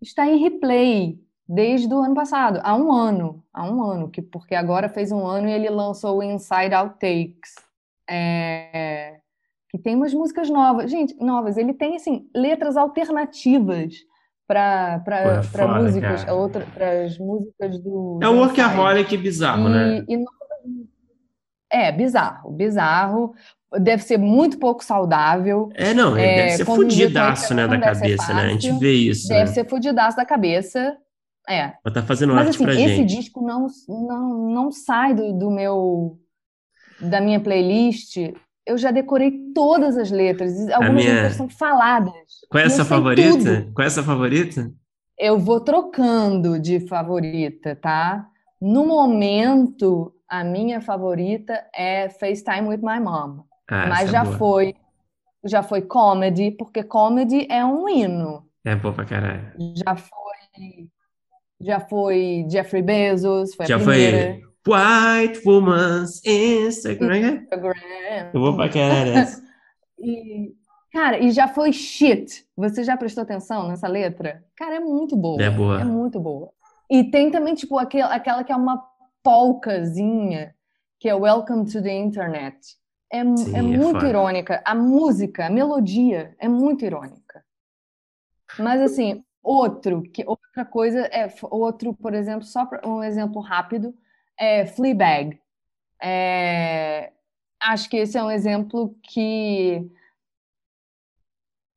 está em replay desde o ano passado, há um ano, há um ano, que, porque agora fez um ano e ele lançou o Inside Outtakes, é, que tem umas músicas novas, gente, novas, ele tem, assim, letras alternativas para é para foda, músicas, para as músicas do É um workaholic bizarro, né? e, e não- é bizarro, bizarro. Deve ser muito pouco saudável. É, não, ele É, deve ser fudidaço, né, da cabeça, né? A gente vê isso, Deve né? ser fudidaço da cabeça. É. Mas tá fazendo Mas arte assim, pra esse gente. disco não, não, não sai do, do meu da minha playlist eu já decorei todas as letras. Algumas minha- letras são faladas. Qual é a sua favorita? tudo. Qual é a sua favorita? Eu vou trocando de favorita, tá? No momento, a minha favorita é FaceTime with My Mom. Ah, Mas essa já é foi, já foi comedy, porque comedy é um hino. É boa pra caralho. Já foi, já foi Jeffrey Bezos, foi a Já primeira. foi White Woman's Instagram. Instagram. Eu vou pra caralho essa. E, cara, e já foi shit. Você já prestou atenção nessa letra? Cara, é muito boa. É boa. É muito boa. E tem também, tipo, aquel- aquela que é uma polcazinha, que é Welcome to the Internet. É, Sim, é é muito foda. irônica. A música, a melodia é muito irônica. Mas, assim, outro, que outra coisa é outro, por exemplo, só pra- um exemplo rápido, é Fleabag. É, acho que esse é um exemplo que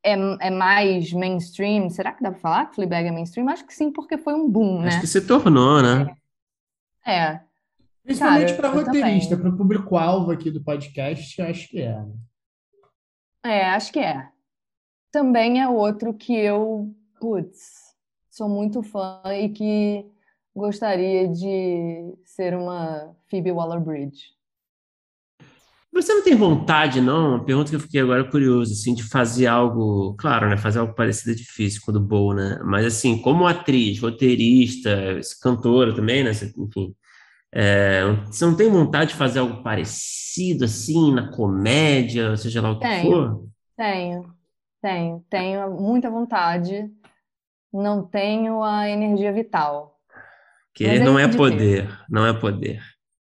é, é mais mainstream. Será que dá pra falar que Fleabag é mainstream? Acho que sim, porque foi um boom, né? Acho que se tornou, né? É. Principalmente Cara, para roteirista, para o público-alvo aqui do podcast, acho que é. É, acho que é. Também é outro que eu, putz, sou muito fã e que gostaria de ser uma Phoebe Waller-Bridge. Você não tem vontade, não? Uma pergunta que eu fiquei agora curioso, assim, de fazer algo, claro, né? Fazer algo parecido é difícil quando boa, né? Mas assim, como atriz, roteirista, cantora também, né? Enfim, é, você não tem vontade de fazer algo parecido, assim, na comédia, seja lá o que Tenho. for? Tenho, tenho, tenho muita vontade. Não tenho a energia vital. Que é não é ter. poder, não é poder.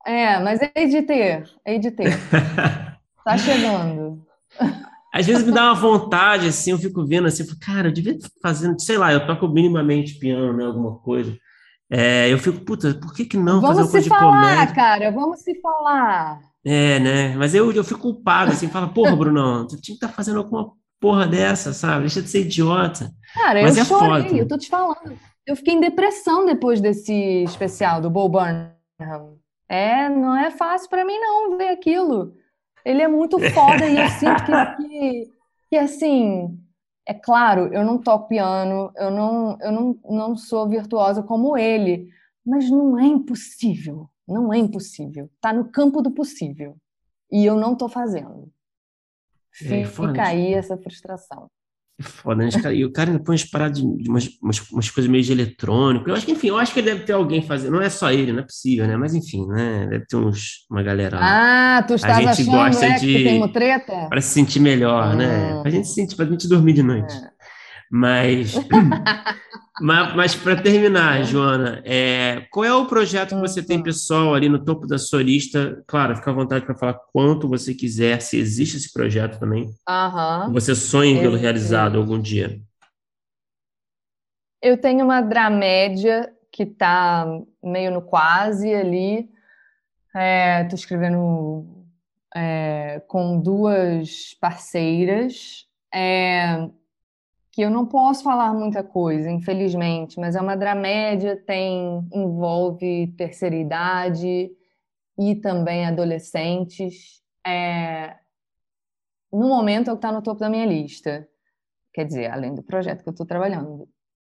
É, mas hei de ter, hei de ter. Tá chegando. Às vezes me dá uma vontade, assim, eu fico vendo assim, eu fico, cara, eu devia estar fazendo, sei lá, eu toco minimamente piano, né, alguma coisa. É, eu fico, puta, por que que não fazer Vamos uma coisa se de falar, comédia? cara, vamos se falar. É, né? Mas eu, eu fico culpado, assim, fala, porra, Brunão, tu tinha que estar fazendo alguma porra dessa, sabe? Deixa de ser idiota. Cara, Mas eu é chorei, foda. eu tô te falando. Eu fiquei em depressão depois desse especial do Bo Burnham. É, não é fácil pra mim não ver aquilo. Ele é muito foda e eu sinto que, que, que, assim, é claro, eu não toco piano, eu não, eu não, não sou virtuosa como ele, mas não é impossível, não é impossível. Tá no campo do possível. E eu não tô fazendo. É, Fica aí essa frustração. É foda, né? E o cara ainda põe umas paradas de, umas, umas, umas coisas meio de eletrônico. Eu acho que, enfim, eu acho que deve ter alguém fazendo. Não é só ele, não é possível, né? Mas, enfim, né? Deve ter uns, uma galera lá. Ah, tu estás gente achando, gosta é, de- que tem treta? para se sentir melhor, né? Hum. Pra gente se sentir, pra gente dormir de noite. É. Mas, mas, mas para terminar, Joana, é, qual é o projeto que você tem Hum. pessoal ali no topo da sua lista? Claro, fica à vontade para falar quanto você quiser, se existe esse projeto também. Aham. Você sonha em vê-lo Existe. realizado algum dia. Eu tenho uma dramédia que tá meio no quase ali. É, tô escrevendo é, com duas parceiras, é, que eu não posso falar muita coisa, infelizmente, mas é uma dramédia, tem, envolve terceira idade e também adolescentes. É, no momento é o que está no topo da minha lista. Quer dizer, além do projeto que eu estou trabalhando.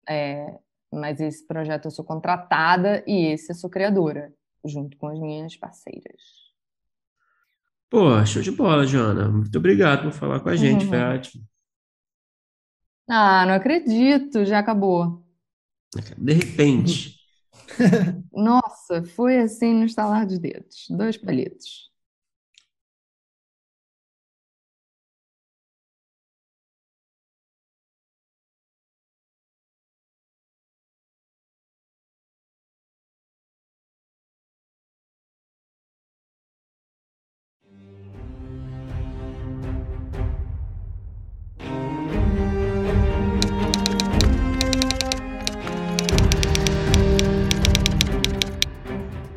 É, mas esse projeto eu sou contratada e esse eu sou criadora, junto com as minhas parceiras. Pô, show de bola, Joana. Muito obrigado por falar com a gente, Uhum. foi ótimo. Ah, não acredito, já acabou. De repente. Nossa, foi assim no estalar de dedos, dois palitos.